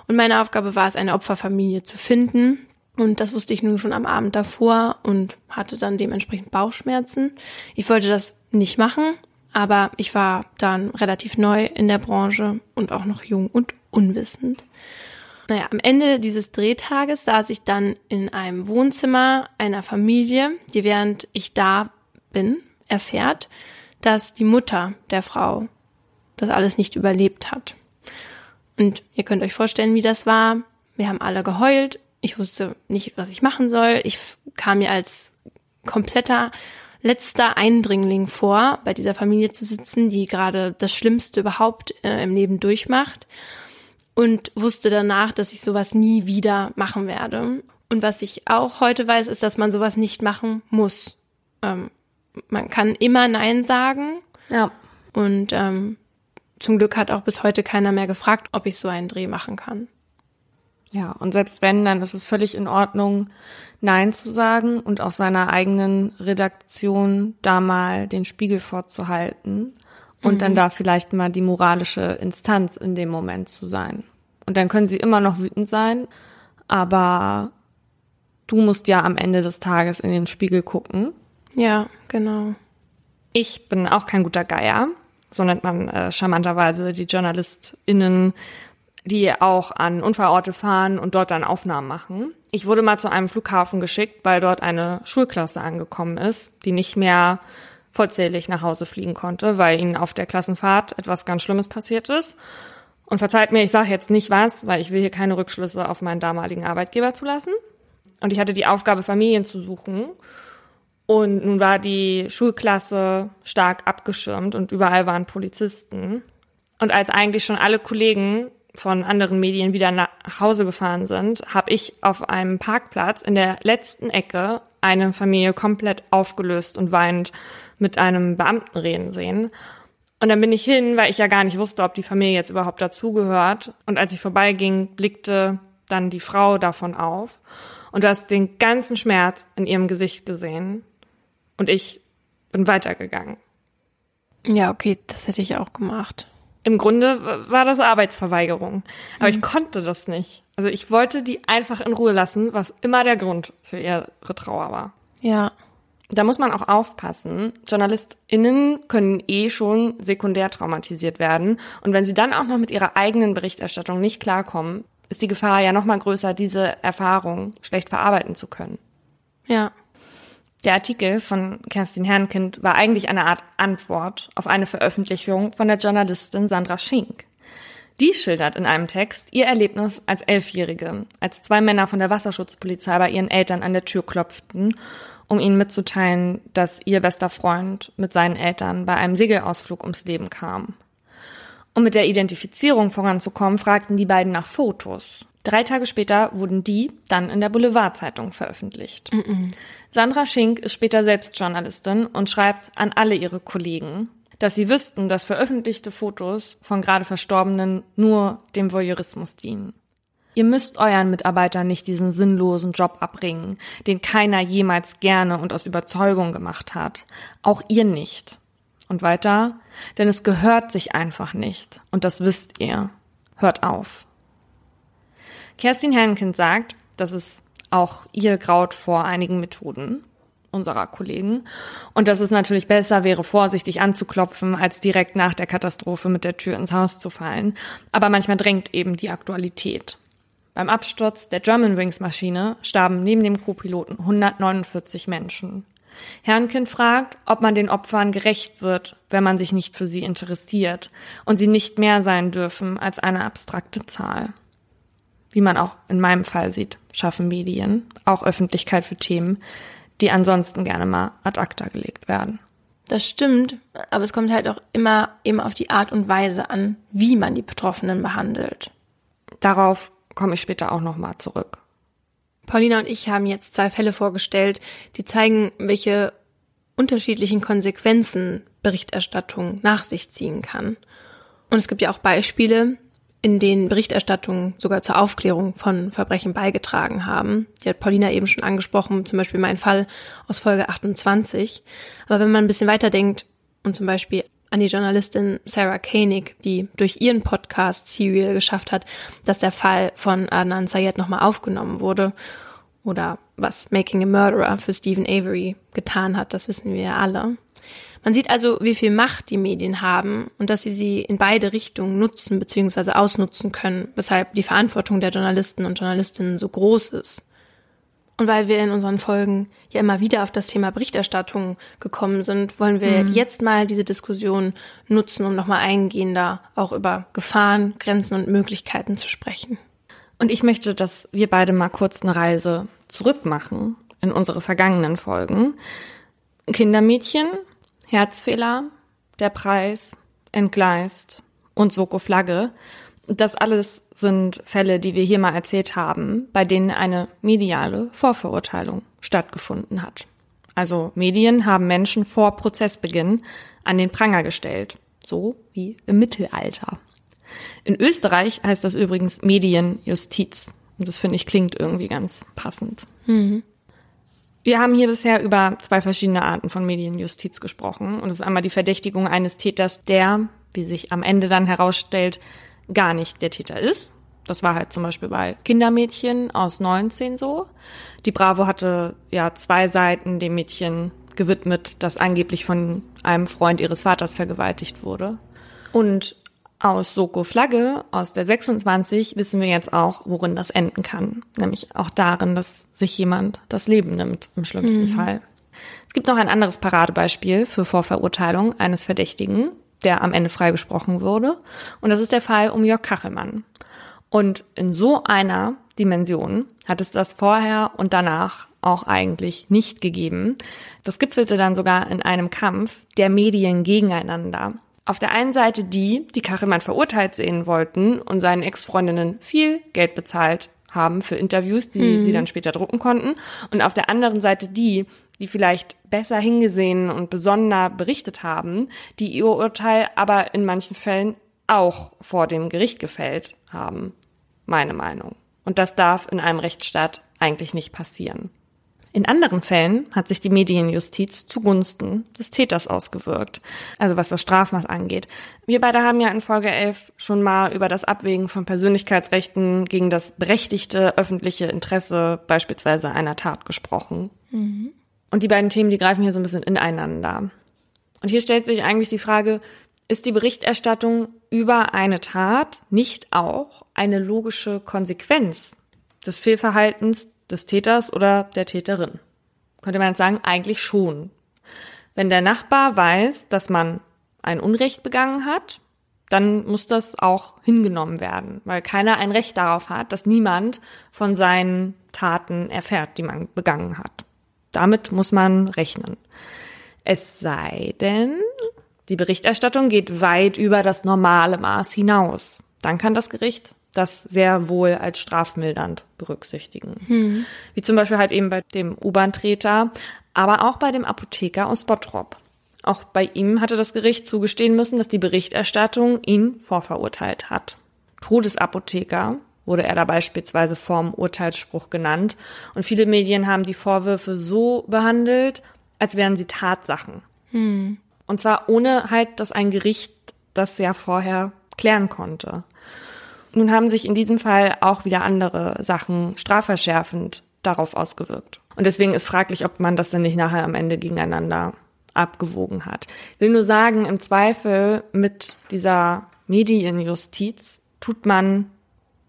Und meine Aufgabe war es, eine Opferfamilie zu finden. Und das wusste ich nun schon am Abend davor und hatte dann dementsprechend Bauchschmerzen. Ich wollte das nicht machen, aber ich war dann relativ neu in der Branche und auch noch jung und unwissend. Naja, am Ende dieses Drehtages saß ich dann in einem Wohnzimmer einer Familie, die während ich da bin, erfährt, dass die Mutter der Frau das alles nicht überlebt hat. Und ihr könnt euch vorstellen, wie das war. Wir haben alle geheult. Ich wusste nicht, was ich machen soll. Ich kam mir als kompletter letzter Eindringling vor, bei dieser Familie zu sitzen, die gerade das Schlimmste überhaupt äh, im Leben durchmacht. Und wusste danach, dass ich sowas nie wieder machen werde. Und was ich auch heute weiß, ist, dass man sowas nicht machen muss. Ähm, man kann immer Nein sagen. Ja. Und ähm, zum Glück hat auch bis heute keiner mehr gefragt, ob ich so einen Dreh machen kann. Ja, und selbst wenn, dann ist es völlig in Ordnung, Nein zu sagen und auch seiner eigenen Redaktion da mal den Spiegel vorzuhalten und mhm. dann da vielleicht mal die moralische Instanz in dem Moment zu sein. Und dann können sie immer noch wütend sein, aber du musst ja am Ende des Tages in den Spiegel gucken. Ja, genau. Ich bin auch kein guter Geier so nennt man äh, charmanterweise die JournalistInnen, die auch an Unfallorte fahren und dort dann Aufnahmen machen. Ich wurde mal zu einem Flughafen geschickt, weil dort eine Schulklasse angekommen ist, die nicht mehr vollzählig nach Hause fliegen konnte, weil ihnen auf der Klassenfahrt etwas ganz Schlimmes passiert ist. Und verzeiht mir, ich sage jetzt nicht was, weil ich will hier keine Rückschlüsse auf meinen damaligen Arbeitgeber zulassen. Und ich hatte die Aufgabe, Familien zu suchen. Und nun war die Schulklasse stark abgeschirmt und überall waren Polizisten. Und als eigentlich schon alle Kollegen von anderen Medien wieder nach Hause gefahren sind, habe ich auf einem Parkplatz in der letzten Ecke eine Familie komplett aufgelöst und weinend mit einem Beamten reden sehen. Und dann bin ich hin, weil ich ja gar nicht wusste, ob die Familie jetzt überhaupt dazugehört. Und als ich vorbeiging, blickte dann die Frau davon auf. Und du hast den ganzen Schmerz in ihrem Gesicht gesehen. Und ich bin weitergegangen. Ja, okay, das hätte ich auch gemacht. Im Grunde war das Arbeitsverweigerung. Aber mhm. ich konnte das nicht. Also ich wollte die einfach in Ruhe lassen, was immer der Grund für ihre Trauer war. Ja. Da muss man auch aufpassen. JournalistInnen können eh schon sekundär traumatisiert werden. Und wenn sie dann auch noch mit ihrer eigenen Berichterstattung nicht klarkommen, ist die Gefahr ja noch mal größer, diese Erfahrung schlecht verarbeiten zu können. Ja. Der Artikel von Kerstin Herrnkind war eigentlich eine Art Antwort auf eine Veröffentlichung von der Journalistin Sandra Schink. Die schildert in einem Text ihr Erlebnis als Elfjährige, als zwei Männer von der Wasserschutzpolizei bei ihren Eltern an der Tür klopften, um ihnen mitzuteilen, dass ihr bester Freund mit seinen Eltern bei einem Segelausflug ums Leben kam. Um mit der Identifizierung voranzukommen, fragten die beiden nach Fotos. Drei Tage später wurden die dann in der Boulevardzeitung veröffentlicht. Mm -mm. Sandra Schink ist später selbst Journalistin und schreibt an alle ihre Kollegen, dass sie wüssten, dass veröffentlichte Fotos von gerade Verstorbenen nur dem Voyeurismus dienen. Ihr müsst euren Mitarbeitern nicht diesen sinnlosen Job abbringen, den keiner jemals gerne und aus Überzeugung gemacht hat. Auch ihr nicht. Und weiter, denn es gehört sich einfach nicht. Und das wisst ihr. Hört auf. Kerstin Herrenkind sagt, dass es auch ihr graut vor einigen Methoden unserer Kollegen und dass es natürlich besser wäre, vorsichtig anzuklopfen, als direkt nach der Katastrophe mit der Tür ins Haus zu fallen. Aber manchmal drängt eben die Aktualität. Beim Absturz der Germanwings Maschine starben neben dem Co-Piloten 149 Menschen. Herrnkind fragt, ob man den Opfern gerecht wird, wenn man sich nicht für sie interessiert und sie nicht mehr sein dürfen als eine abstrakte Zahl. Wie man auch in meinem Fall sieht, schaffen Medien auch Öffentlichkeit für Themen, die ansonsten gerne mal ad acta gelegt werden. Das stimmt, aber es kommt halt auch immer eben auf die Art und Weise an, wie man die Betroffenen behandelt. Darauf komme ich später auch nochmal zurück. Paulina und ich haben jetzt zwei Fälle vorgestellt, die zeigen, welche unterschiedlichen Konsequenzen Berichterstattung nach sich ziehen kann. Und es gibt ja auch Beispiele, in denen Berichterstattung sogar zur Aufklärung von Verbrechen beigetragen haben. Die hat Paulina eben schon angesprochen, zum Beispiel mein Fall aus Folge 28. Aber wenn man ein bisschen weiterdenkt und zum Beispiel an die Journalistin Sarah Koenig, die durch ihren Podcast Serial geschafft hat, dass der Fall von Adnan Sayed nochmal aufgenommen wurde. Oder was Making a Murderer für Stephen Avery getan hat, das wissen wir ja alle. Man sieht also, wie viel Macht die Medien haben und dass sie sie in beide Richtungen nutzen bzw. ausnutzen können, weshalb die Verantwortung der Journalisten und Journalistinnen so groß ist. Und weil wir in unseren Folgen ja immer wieder auf das Thema Berichterstattung gekommen sind, wollen wir mhm. jetzt mal diese Diskussion nutzen, um nochmal eingehender auch über Gefahren, Grenzen und Möglichkeiten zu sprechen. Und ich möchte, dass wir beide mal kurz eine Reise zurück machen in unsere vergangenen Folgen. Kindermädchen, Herzfehler, der Preis, Entgleist und Soko Flagge das alles sind Fälle, die wir hier mal erzählt haben, bei denen eine mediale Vorverurteilung stattgefunden hat. Also Medien haben Menschen vor Prozessbeginn an den Pranger gestellt, so wie im Mittelalter. In Österreich heißt das übrigens Medienjustiz. Und das finde ich klingt irgendwie ganz passend. Mhm. Wir haben hier bisher über zwei verschiedene Arten von Medienjustiz gesprochen. Und das ist einmal die Verdächtigung eines Täters, der, wie sich am Ende dann herausstellt, gar nicht der Täter ist. Das war halt zum Beispiel bei Kindermädchen aus 19 so. Die Bravo hatte ja zwei Seiten dem Mädchen gewidmet, das angeblich von einem Freund ihres Vaters vergewaltigt wurde. Und aus Soko Flagge, aus der 26, wissen wir jetzt auch, worin das enden kann. Nämlich auch darin, dass sich jemand das Leben nimmt, im schlimmsten mhm. Fall. Es gibt noch ein anderes Paradebeispiel für Vorverurteilung eines Verdächtigen der am Ende freigesprochen wurde. Und das ist der Fall um Jörg Kachelmann. Und in so einer Dimension hat es das vorher und danach auch eigentlich nicht gegeben. Das gipfelte dann sogar in einem Kampf der Medien gegeneinander. Auf der einen Seite die, die Kachelmann verurteilt sehen wollten und seinen Ex-Freundinnen viel Geld bezahlt haben für Interviews, die mhm. sie dann später drucken konnten. Und auf der anderen Seite die, die vielleicht besser hingesehen und besonder berichtet haben, die ihr Urteil aber in manchen Fällen auch vor dem Gericht gefällt haben. Meine Meinung. Und das darf in einem Rechtsstaat eigentlich nicht passieren. In anderen Fällen hat sich die Medienjustiz zugunsten des Täters ausgewirkt, also was das Strafmaß angeht. Wir beide haben ja in Folge 11 schon mal über das Abwägen von Persönlichkeitsrechten gegen das berechtigte öffentliche Interesse beispielsweise einer Tat gesprochen. Mhm. Und die beiden Themen, die greifen hier so ein bisschen ineinander. Und hier stellt sich eigentlich die Frage, ist die Berichterstattung über eine Tat nicht auch eine logische Konsequenz des Fehlverhaltens des Täters oder der Täterin? Könnte man jetzt sagen, eigentlich schon. Wenn der Nachbar weiß, dass man ein Unrecht begangen hat, dann muss das auch hingenommen werden, weil keiner ein Recht darauf hat, dass niemand von seinen Taten erfährt, die man begangen hat. Damit muss man rechnen. Es sei denn, die Berichterstattung geht weit über das normale Maß hinaus. Dann kann das Gericht das sehr wohl als strafmildernd berücksichtigen. Hm. Wie zum Beispiel halt eben bei dem U-Bahn-Treter, aber auch bei dem Apotheker aus Bottrop. Auch bei ihm hatte das Gericht zugestehen müssen, dass die Berichterstattung ihn vorverurteilt hat. Todesapotheker wurde er da beispielsweise vorm Urteilsspruch genannt. Und viele Medien haben die Vorwürfe so behandelt, als wären sie Tatsachen. Hm. Und zwar ohne halt, dass ein Gericht das ja vorher klären konnte. Nun haben sich in diesem Fall auch wieder andere Sachen strafverschärfend darauf ausgewirkt. Und deswegen ist fraglich, ob man das dann nicht nachher am Ende gegeneinander abgewogen hat. Ich will nur sagen, im Zweifel mit dieser Medienjustiz tut man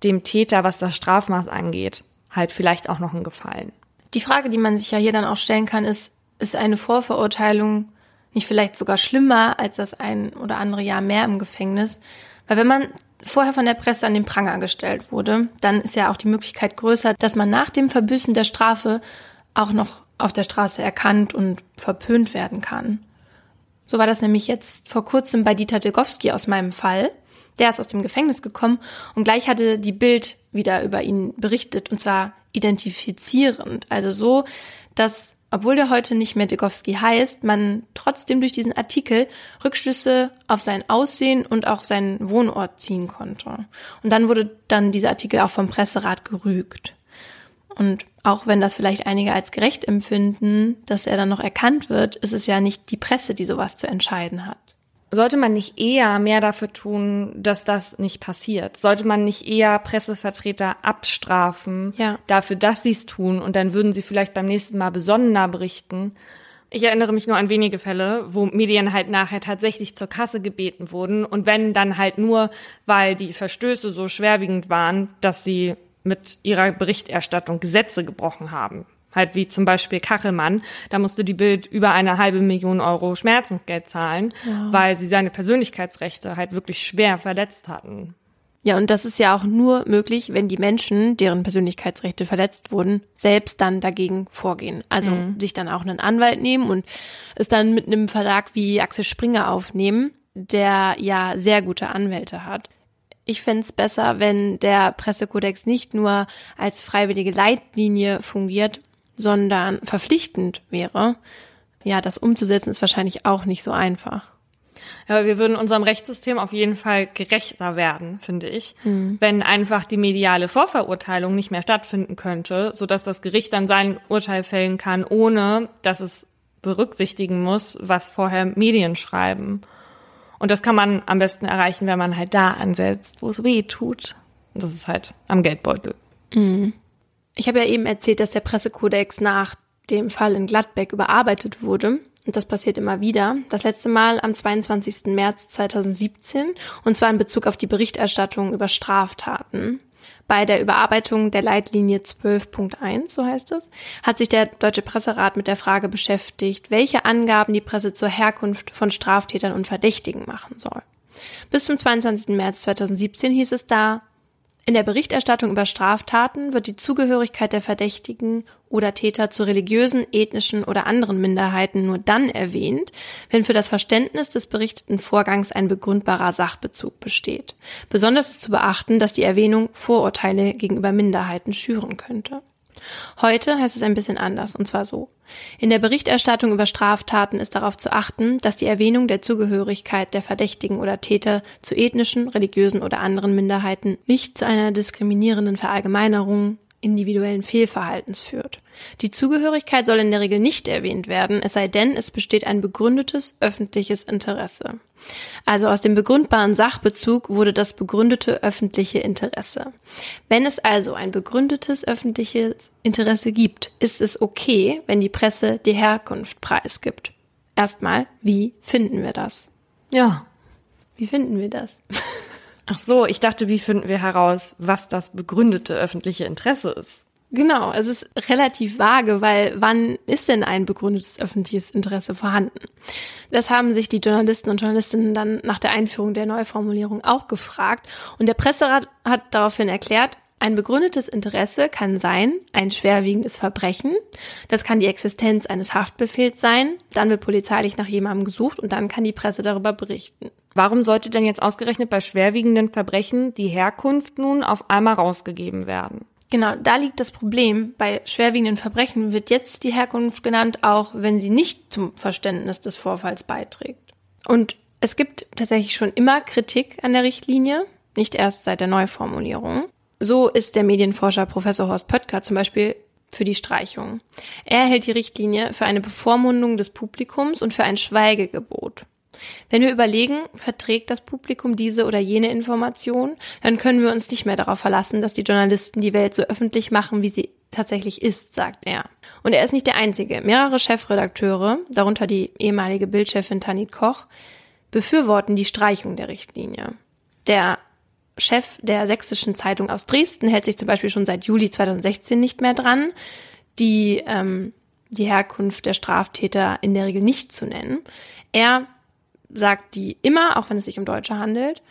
dem Täter, was das Strafmaß angeht, halt vielleicht auch noch einen Gefallen. Die Frage, die man sich ja hier dann auch stellen kann, ist, ist eine Vorverurteilung nicht vielleicht sogar schlimmer als das ein oder andere Jahr mehr im Gefängnis. Weil wenn man vorher von der Presse an den Pranger gestellt wurde, dann ist ja auch die Möglichkeit größer, dass man nach dem Verbüßen der Strafe auch noch auf der Straße erkannt und verpönt werden kann. So war das nämlich jetzt vor kurzem bei Dieter Degowski aus meinem Fall. Der ist aus dem Gefängnis gekommen und gleich hatte die Bild wieder über ihn berichtet und zwar identifizierend. Also so, dass obwohl der heute nicht mehr Degowski heißt, man trotzdem durch diesen Artikel Rückschlüsse auf sein Aussehen und auch seinen Wohnort ziehen konnte. Und dann wurde dann dieser Artikel auch vom Presserat gerügt. Und auch wenn das vielleicht einige als gerecht empfinden, dass er dann noch erkannt wird, ist es ja nicht die Presse, die sowas zu entscheiden hat. Sollte man nicht eher mehr dafür tun, dass das nicht passiert? Sollte man nicht eher Pressevertreter abstrafen ja. dafür, dass sie es tun und dann würden sie vielleicht beim nächsten Mal besonnener berichten? Ich erinnere mich nur an wenige Fälle, wo Medien halt nachher tatsächlich zur Kasse gebeten wurden und wenn dann halt nur, weil die Verstöße so schwerwiegend waren, dass sie mit ihrer Berichterstattung Gesetze gebrochen haben. Halt wie zum Beispiel Kachelmann, da musste die Bild über eine halbe Million Euro Schmerzensgeld zahlen, ja. weil sie seine Persönlichkeitsrechte halt wirklich schwer verletzt hatten. Ja, und das ist ja auch nur möglich, wenn die Menschen, deren Persönlichkeitsrechte verletzt wurden, selbst dann dagegen vorgehen. Also mhm. sich dann auch einen Anwalt nehmen und es dann mit einem Verlag wie Axel Springer aufnehmen, der ja sehr gute Anwälte hat. Ich fände es besser, wenn der Pressekodex nicht nur als freiwillige Leitlinie fungiert, sondern verpflichtend wäre, ja, das umzusetzen ist wahrscheinlich auch nicht so einfach. Ja, wir würden unserem Rechtssystem auf jeden Fall gerechter werden, finde ich, mhm. wenn einfach die mediale Vorverurteilung nicht mehr stattfinden könnte, so dass das Gericht dann sein Urteil fällen kann, ohne dass es berücksichtigen muss, was vorher Medien schreiben. Und das kann man am besten erreichen, wenn man halt da ansetzt, wo es weh tut. Und das ist halt am Geldbeutel. Mhm. Ich habe ja eben erzählt, dass der Pressekodex nach dem Fall in Gladbeck überarbeitet wurde. Und das passiert immer wieder. Das letzte Mal am 22. März 2017 und zwar in Bezug auf die Berichterstattung über Straftaten. Bei der Überarbeitung der Leitlinie 12.1, so heißt es, hat sich der Deutsche Presserat mit der Frage beschäftigt, welche Angaben die Presse zur Herkunft von Straftätern und Verdächtigen machen soll. Bis zum 22. März 2017 hieß es da, in der Berichterstattung über Straftaten wird die Zugehörigkeit der Verdächtigen oder Täter zu religiösen, ethnischen oder anderen Minderheiten nur dann erwähnt, wenn für das Verständnis des berichteten Vorgangs ein begründbarer Sachbezug besteht. Besonders ist zu beachten, dass die Erwähnung Vorurteile gegenüber Minderheiten schüren könnte. Heute heißt es ein bisschen anders, und zwar so. In der Berichterstattung über Straftaten ist darauf zu achten, dass die Erwähnung der Zugehörigkeit der Verdächtigen oder Täter zu ethnischen, religiösen oder anderen Minderheiten nicht zu einer diskriminierenden Verallgemeinerung individuellen Fehlverhaltens führt. Die Zugehörigkeit soll in der Regel nicht erwähnt werden, es sei denn, es besteht ein begründetes öffentliches Interesse. Also aus dem begründbaren Sachbezug wurde das begründete öffentliche Interesse. Wenn es also ein begründetes öffentliches Interesse gibt, ist es okay, wenn die Presse die Herkunft preisgibt. Erstmal, wie finden wir das? Ja. Wie finden wir das? Ach so, ich dachte, wie finden wir heraus, was das begründete öffentliche Interesse ist? Genau, es ist relativ vage, weil wann ist denn ein begründetes öffentliches Interesse vorhanden? Das haben sich die Journalisten und Journalistinnen dann nach der Einführung der Neuformulierung auch gefragt und der Presserat hat daraufhin erklärt, ein begründetes Interesse kann sein, ein schwerwiegendes Verbrechen. Das kann die Existenz eines Haftbefehls sein. Dann wird polizeilich nach jemandem gesucht und dann kann die Presse darüber berichten. Warum sollte denn jetzt ausgerechnet bei schwerwiegenden Verbrechen die Herkunft nun auf einmal rausgegeben werden? Genau, da liegt das Problem. Bei schwerwiegenden Verbrechen wird jetzt die Herkunft genannt, auch wenn sie nicht zum Verständnis des Vorfalls beiträgt. Und es gibt tatsächlich schon immer Kritik an der Richtlinie, nicht erst seit der Neuformulierung. So ist der Medienforscher Professor Horst Pöttger zum Beispiel für die Streichung. Er hält die Richtlinie für eine Bevormundung des Publikums und für ein Schweigegebot. Wenn wir überlegen, verträgt das Publikum diese oder jene Information, dann können wir uns nicht mehr darauf verlassen, dass die Journalisten die Welt so öffentlich machen, wie sie tatsächlich ist, sagt er. Und er ist nicht der Einzige. Mehrere Chefredakteure, darunter die ehemalige Bildchefin Tanit Koch, befürworten die Streichung der Richtlinie. Der Chef der sächsischen Zeitung aus Dresden hält sich zum Beispiel schon seit Juli 2016 nicht mehr dran. Die ähm, die Herkunft der Straftäter in der Regel nicht zu nennen. Er sagt die immer, auch wenn es sich um Deutsche handelt.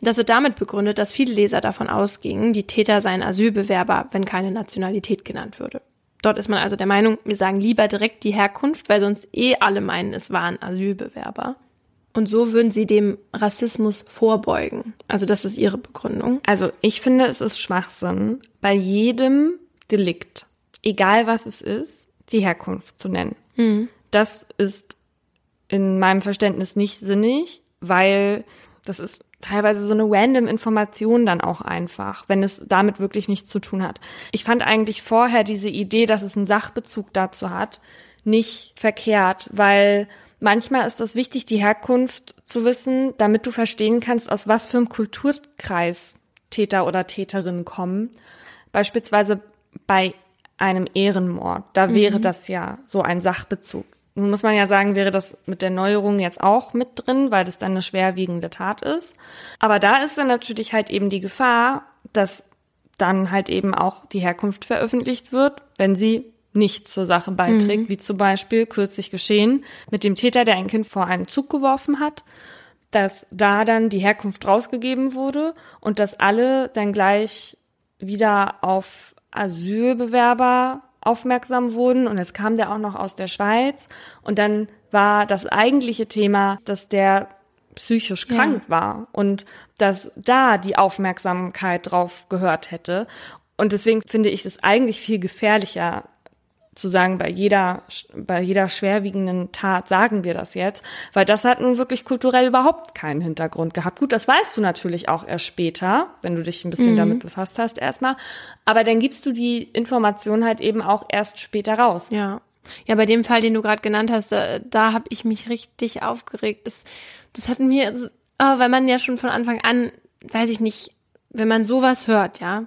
Das wird damit begründet, dass viele Leser davon ausgingen, die Täter seien Asylbewerber, wenn keine Nationalität genannt würde. Dort ist man also der Meinung, wir sagen lieber direkt die Herkunft, weil sonst eh alle meinen, es waren Asylbewerber. Und so würden sie dem Rassismus vorbeugen. Also das ist ihre Begründung. Also ich finde, es ist Schwachsinn, bei jedem Delikt, egal was es ist, die Herkunft zu nennen. Mhm. Das ist in meinem Verständnis nicht sinnig, weil das ist teilweise so eine random Information dann auch einfach, wenn es damit wirklich nichts zu tun hat. Ich fand eigentlich vorher diese Idee, dass es einen Sachbezug dazu hat, nicht verkehrt, weil manchmal ist es wichtig, die Herkunft zu wissen, damit du verstehen kannst, aus was für einem Kulturkreis Täter oder Täterinnen kommen. Beispielsweise bei einem Ehrenmord, da mhm. wäre das ja so ein Sachbezug. Nun muss man ja sagen, wäre das mit der Neuerung jetzt auch mit drin, weil das dann eine schwerwiegende Tat ist. Aber da ist dann natürlich halt eben die Gefahr, dass dann halt eben auch die Herkunft veröffentlicht wird, wenn sie nicht zur Sache beiträgt, mhm. wie zum Beispiel kürzlich geschehen mit dem Täter, der ein Kind vor einen Zug geworfen hat, dass da dann die Herkunft rausgegeben wurde und dass alle dann gleich wieder auf Asylbewerber aufmerksam wurden und jetzt kam der auch noch aus der Schweiz und dann war das eigentliche Thema, dass der psychisch krank ja. war und dass da die Aufmerksamkeit drauf gehört hätte. Und deswegen finde ich es eigentlich viel gefährlicher, zu sagen, bei jeder, bei jeder schwerwiegenden Tat sagen wir das jetzt, weil das hat nun wirklich kulturell überhaupt keinen Hintergrund gehabt. Gut, das weißt du natürlich auch erst später, wenn du dich ein bisschen mhm. damit befasst hast erstmal, aber dann gibst du die Information halt eben auch erst später raus. Ja. Ja, bei dem Fall, den du gerade genannt hast, da, da habe ich mich richtig aufgeregt. Das, das hat mir, oh, weil man ja schon von Anfang an, weiß ich nicht, wenn man sowas hört, ja,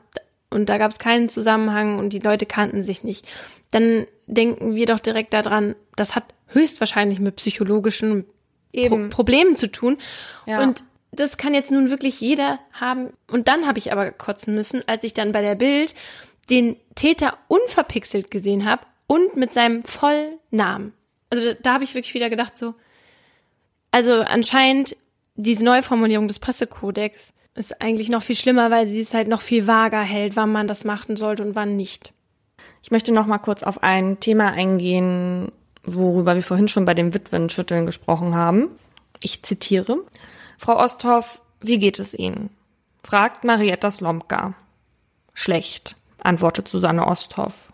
und da gab es keinen Zusammenhang und die Leute kannten sich nicht, dann denken wir doch direkt daran, das hat höchstwahrscheinlich mit psychologischen Pro Problemen zu tun. Ja. Und das kann jetzt nun wirklich jeder haben. Und dann habe ich aber kotzen müssen, als ich dann bei der Bild den Täter unverpixelt gesehen habe und mit seinem vollen Namen. Also da, da habe ich wirklich wieder gedacht so, also anscheinend diese Neuformulierung des Pressekodex ist eigentlich noch viel schlimmer, weil sie es halt noch viel vager hält, wann man das machen sollte und wann nicht. Ich möchte noch mal kurz auf ein Thema eingehen, worüber wir vorhin schon bei dem Witwenschütteln gesprochen haben. Ich zitiere. Frau Osthoff, wie geht es Ihnen? fragt Marietta Slomka. Schlecht, antwortet Susanne Osthoff.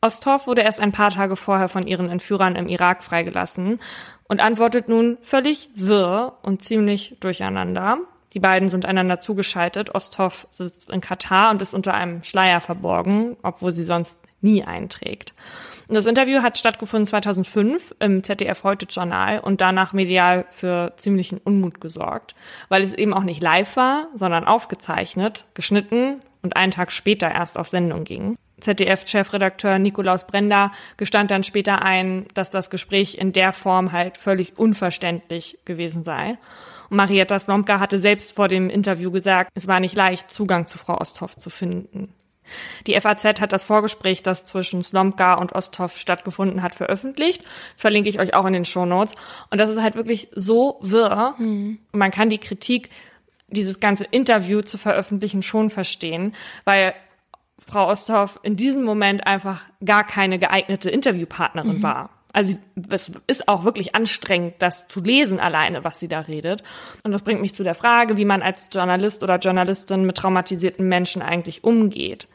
Osthoff wurde erst ein paar Tage vorher von ihren Entführern im Irak freigelassen und antwortet nun völlig wirr und ziemlich durcheinander. Die beiden sind einander zugeschaltet. Osthoff sitzt in Katar und ist unter einem Schleier verborgen, obwohl sie sonst nie einträgt. Und das Interview hat stattgefunden 2005 im ZDF Heute Journal und danach medial für ziemlichen Unmut gesorgt, weil es eben auch nicht live war, sondern aufgezeichnet, geschnitten und einen Tag später erst auf Sendung ging. ZDF-Chefredakteur Nikolaus Brender gestand dann später ein, dass das Gespräch in der Form halt völlig unverständlich gewesen sei. Marietta Slomka hatte selbst vor dem Interview gesagt, es war nicht leicht, Zugang zu Frau Osthoff zu finden. Die FAZ hat das Vorgespräch, das zwischen Slomka und Osthoff stattgefunden hat, veröffentlicht. Das verlinke ich euch auch in den Show Notes. Und das ist halt wirklich so wirr. Mhm. Man kann die Kritik, dieses ganze Interview zu veröffentlichen, schon verstehen, weil Frau Osthoff in diesem Moment einfach gar keine geeignete Interviewpartnerin mhm. war. Also es ist auch wirklich anstrengend, das zu lesen alleine, was sie da redet. Und das bringt mich zu der Frage, wie man als Journalist oder Journalistin mit traumatisierten Menschen eigentlich umgeht.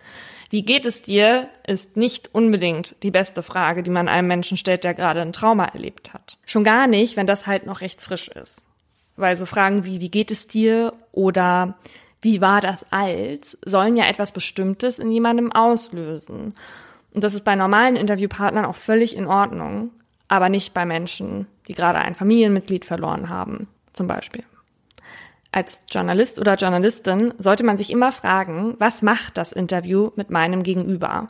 Wie geht es dir, ist nicht unbedingt die beste Frage, die man einem Menschen stellt, der gerade ein Trauma erlebt hat. Schon gar nicht, wenn das halt noch recht frisch ist. Weil so Fragen wie, wie geht es dir oder wie war das als, sollen ja etwas Bestimmtes in jemandem auslösen. Und das ist bei normalen Interviewpartnern auch völlig in Ordnung, aber nicht bei Menschen, die gerade ein Familienmitglied verloren haben, zum Beispiel. Als Journalist oder Journalistin sollte man sich immer fragen, was macht das Interview mit meinem Gegenüber?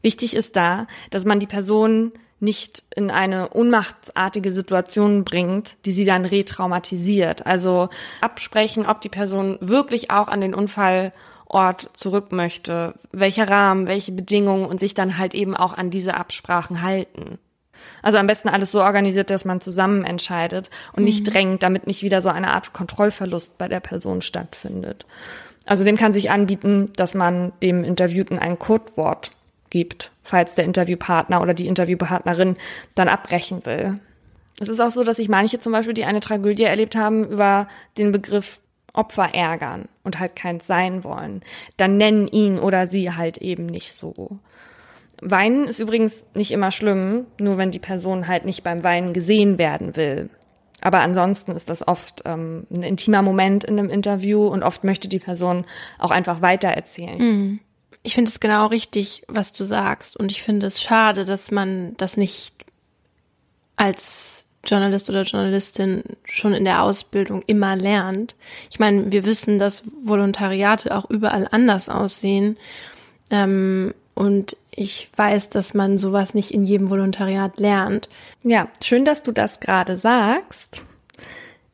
Wichtig ist da, dass man die Person nicht in eine ohnmachtsartige Situation bringt, die sie dann retraumatisiert. Also absprechen, ob die Person wirklich auch an den Unfall Ort zurück möchte, welcher Rahmen, welche Bedingungen und sich dann halt eben auch an diese Absprachen halten. Also am besten alles so organisiert, dass man zusammen entscheidet und nicht mhm. drängt, damit nicht wieder so eine Art Kontrollverlust bei der Person stattfindet. Also dem kann sich anbieten, dass man dem Interviewten ein Codewort gibt, falls der Interviewpartner oder die Interviewpartnerin dann abbrechen will. Es ist auch so, dass sich manche zum Beispiel, die eine Tragödie erlebt haben, über den Begriff Opfer ärgern und halt keins sein wollen. Dann nennen ihn oder sie halt eben nicht so. Weinen ist übrigens nicht immer schlimm, nur wenn die Person halt nicht beim Weinen gesehen werden will. Aber ansonsten ist das oft ähm, ein intimer Moment in einem Interview und oft möchte die Person auch einfach weitererzählen. Mhm. Ich finde es genau richtig, was du sagst. Und ich finde es schade, dass man das nicht als Journalist oder Journalistin schon in der Ausbildung immer lernt. Ich meine, wir wissen, dass Volontariate auch überall anders aussehen. Ähm, und ich weiß, dass man sowas nicht in jedem Volontariat lernt. Ja, schön, dass du das gerade sagst.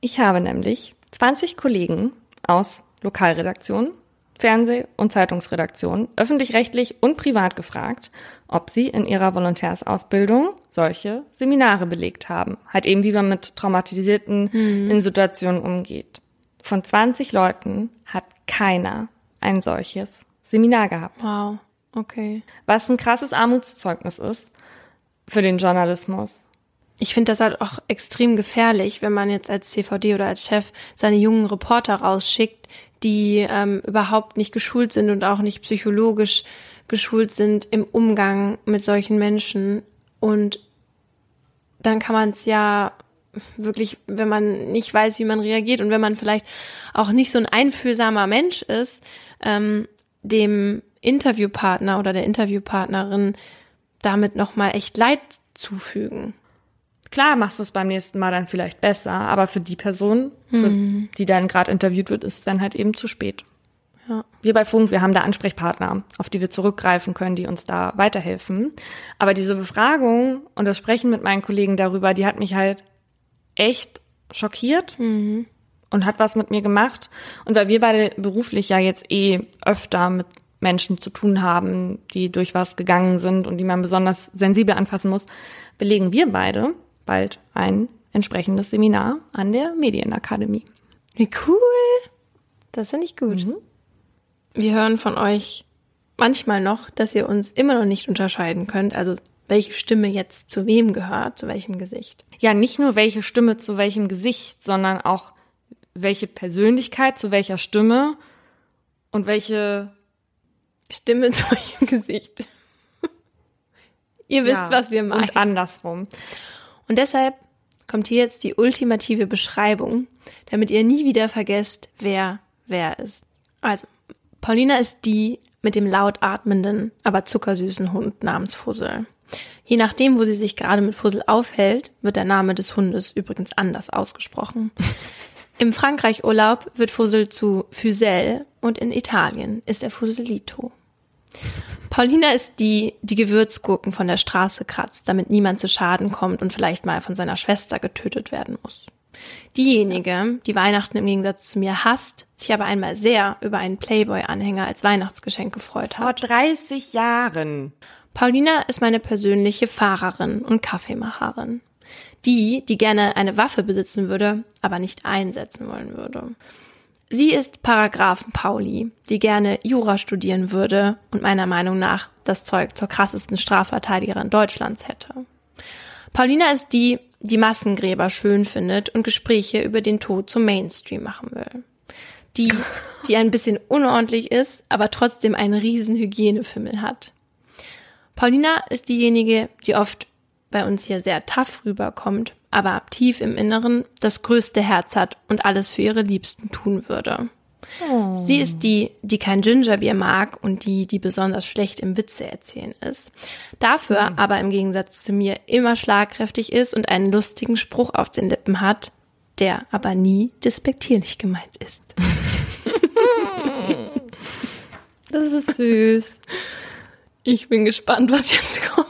Ich habe nämlich 20 Kollegen aus Lokalredaktionen, Fernseh- und Zeitungsredaktionen, öffentlich-rechtlich und privat gefragt, ob sie in ihrer Volontärsausbildung solche Seminare belegt haben. Halt eben, wie man mit Traumatisierten mhm. in Situationen umgeht. Von 20 Leuten hat keiner ein solches Seminar gehabt. Wow. Okay. Was ein krasses Armutszeugnis ist für den Journalismus. Ich finde das halt auch extrem gefährlich, wenn man jetzt als CVD oder als Chef seine jungen Reporter rausschickt, die ähm, überhaupt nicht geschult sind und auch nicht psychologisch geschult sind im Umgang mit solchen Menschen. Und dann kann man es ja wirklich, wenn man nicht weiß, wie man reagiert und wenn man vielleicht auch nicht so ein einfühlsamer Mensch ist, ähm, dem Interviewpartner oder der Interviewpartnerin damit nochmal echt Leid zufügen. Klar machst du es beim nächsten Mal dann vielleicht besser, aber für die Person, mhm. die dann gerade interviewt wird, ist es dann halt eben zu spät. Ja. Wir bei Funk, wir haben da Ansprechpartner, auf die wir zurückgreifen können, die uns da weiterhelfen. Aber diese Befragung und das Sprechen mit meinen Kollegen darüber, die hat mich halt echt schockiert mhm. und hat was mit mir gemacht. Und weil wir beide beruflich ja jetzt eh öfter mit Menschen zu tun haben, die durch was gegangen sind und die man besonders sensibel anfassen muss, belegen wir beide bald ein entsprechendes Seminar an der Medienakademie. Wie cool! Das finde ich gut. Mhm. Wir hören von euch manchmal noch, dass ihr uns immer noch nicht unterscheiden könnt, also welche Stimme jetzt zu wem gehört, zu welchem Gesicht. Ja, nicht nur welche Stimme zu welchem Gesicht, sondern auch welche Persönlichkeit zu welcher Stimme und welche Stimme zu eurem Gesicht. Ihr wisst, ja, was wir meinen. Und andersrum. Und deshalb kommt hier jetzt die ultimative Beschreibung, damit ihr nie wieder vergesst, wer wer ist. Also, Paulina ist die mit dem laut atmenden, aber zuckersüßen Hund namens Fussel. Je nachdem, wo sie sich gerade mit Fussel aufhält, wird der Name des Hundes übrigens anders ausgesprochen. Im Frankreich-Urlaub wird Fussel zu Fusel und in Italien ist er Fuselito. Paulina ist die, die Gewürzgurken von der Straße kratzt, damit niemand zu Schaden kommt und vielleicht mal von seiner Schwester getötet werden muss. Diejenige, die Weihnachten im Gegensatz zu mir hasst, sich aber einmal sehr über einen Playboy-Anhänger als Weihnachtsgeschenk gefreut hat. Vor 30 Jahren. Paulina ist meine persönliche Fahrerin und Kaffeemacherin. Die, die gerne eine Waffe besitzen würde, aber nicht einsetzen wollen würde. Sie ist Paragraphen Pauli, die gerne Jura studieren würde und meiner Meinung nach das Zeug zur krassesten Strafverteidigerin Deutschlands hätte. Paulina ist die, die Massengräber schön findet und Gespräche über den Tod zum Mainstream machen will. Die, die ein bisschen unordentlich ist, aber trotzdem einen riesen Hygienefimmel hat. Paulina ist diejenige, die oft bei uns hier sehr tough rüberkommt, aber tief im Inneren das größte Herz hat und alles für ihre Liebsten tun würde. Oh. Sie ist die, die kein Gingerbier mag und die, die besonders schlecht im Witze erzählen ist. Dafür mhm. aber im Gegensatz zu mir immer schlagkräftig ist und einen lustigen Spruch auf den Lippen hat, der aber nie despektierlich gemeint ist. das ist süß. Ich bin gespannt, was jetzt kommt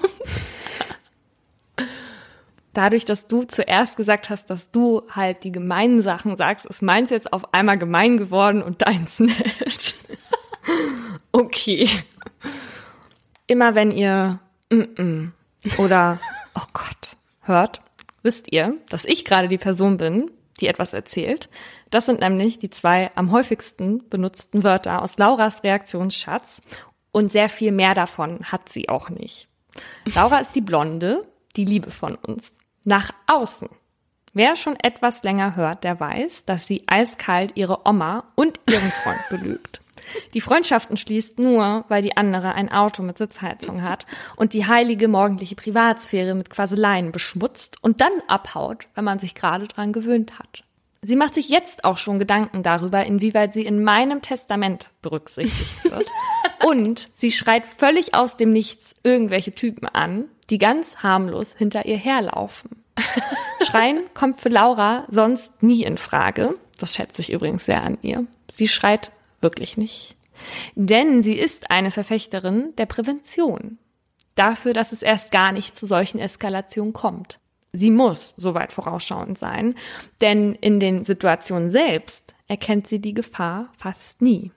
dadurch, dass du zuerst gesagt hast, dass du halt die gemeinen Sachen sagst, ist meins jetzt auf einmal gemein geworden und deins nicht. Okay. Immer wenn ihr mm -mm oder oh Gott hört, wisst ihr, dass ich gerade die Person bin, die etwas erzählt. Das sind nämlich die zwei am häufigsten benutzten Wörter aus Lauras Reaktionsschatz und sehr viel mehr davon hat sie auch nicht. Laura ist die Blonde, die Liebe von uns. Nach außen. Wer schon etwas länger hört, der weiß, dass sie eiskalt ihre Oma und ihren Freund belügt. Die Freundschaften schließt nur, weil die andere ein Auto mit Sitzheizung hat und die heilige morgendliche Privatsphäre mit Quaseleien beschmutzt und dann abhaut, wenn man sich gerade dran gewöhnt hat. Sie macht sich jetzt auch schon Gedanken darüber, inwieweit sie in meinem Testament berücksichtigt wird. Und sie schreit völlig aus dem Nichts irgendwelche Typen an, die ganz harmlos hinter ihr herlaufen. Schreien kommt für Laura sonst nie in Frage. Das schätze ich übrigens sehr an ihr. Sie schreit wirklich nicht. Denn sie ist eine Verfechterin der Prävention. Dafür, dass es erst gar nicht zu solchen Eskalationen kommt. Sie muss soweit vorausschauend sein, denn in den Situationen selbst erkennt sie die Gefahr fast nie.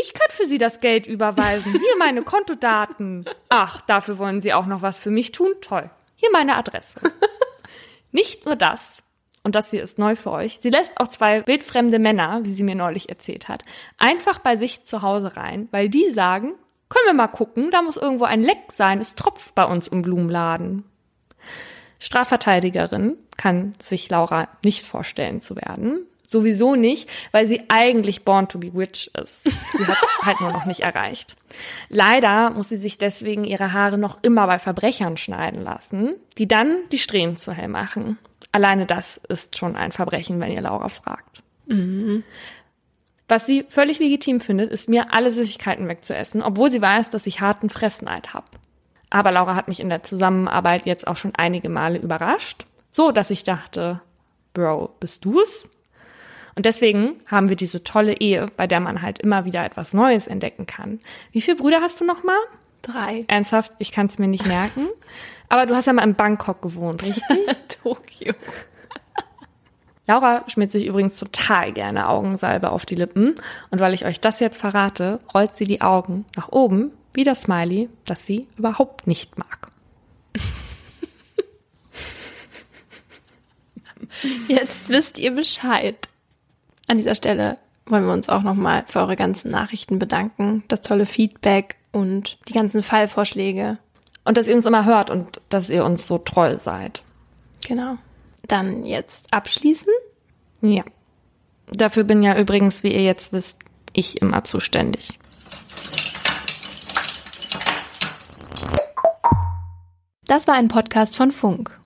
Ich kann für Sie das Geld überweisen. Hier meine Kontodaten. Ach, dafür wollen Sie auch noch was für mich tun? Toll. Hier meine Adresse. Nicht nur das, und das hier ist neu für euch, sie lässt auch zwei wildfremde Männer, wie sie mir neulich erzählt hat, einfach bei sich zu Hause rein, weil die sagen, können wir mal gucken, da muss irgendwo ein Leck sein, es tropft bei uns im Blumenladen. Strafverteidigerin kann sich Laura nicht vorstellen zu werden. Sowieso nicht, weil sie eigentlich born to be witch ist. Sie hat halt nur noch nicht erreicht. Leider muss sie sich deswegen ihre Haare noch immer bei Verbrechern schneiden lassen, die dann die Strähnen zu hell machen. Alleine das ist schon ein Verbrechen, wenn ihr Laura fragt. Mhm. Was sie völlig legitim findet, ist mir alle Süßigkeiten wegzuessen, obwohl sie weiß, dass ich harten Fresseneid habe. Aber Laura hat mich in der Zusammenarbeit jetzt auch schon einige Male überrascht, so dass ich dachte, Bro, bist du's? Und deswegen haben wir diese tolle Ehe, bei der man halt immer wieder etwas Neues entdecken kann. Wie viele Brüder hast du noch mal? Drei. Ernsthaft, ich kann es mir nicht merken. Aber du hast ja mal in Bangkok gewohnt, richtig? Tokio. Laura schmiert sich übrigens total gerne Augensalbe auf die Lippen. Und weil ich euch das jetzt verrate, rollt sie die Augen nach oben wie das Smiley, das sie überhaupt nicht mag. Jetzt wisst ihr Bescheid. An dieser Stelle wollen wir uns auch nochmal für eure ganzen Nachrichten bedanken, das tolle Feedback und die ganzen Fallvorschläge. Und dass ihr uns immer hört und dass ihr uns so treu seid. Genau. Dann jetzt abschließen? Ja. Dafür bin ja übrigens, wie ihr jetzt wisst, ich immer zuständig. Das war ein Podcast von Funk.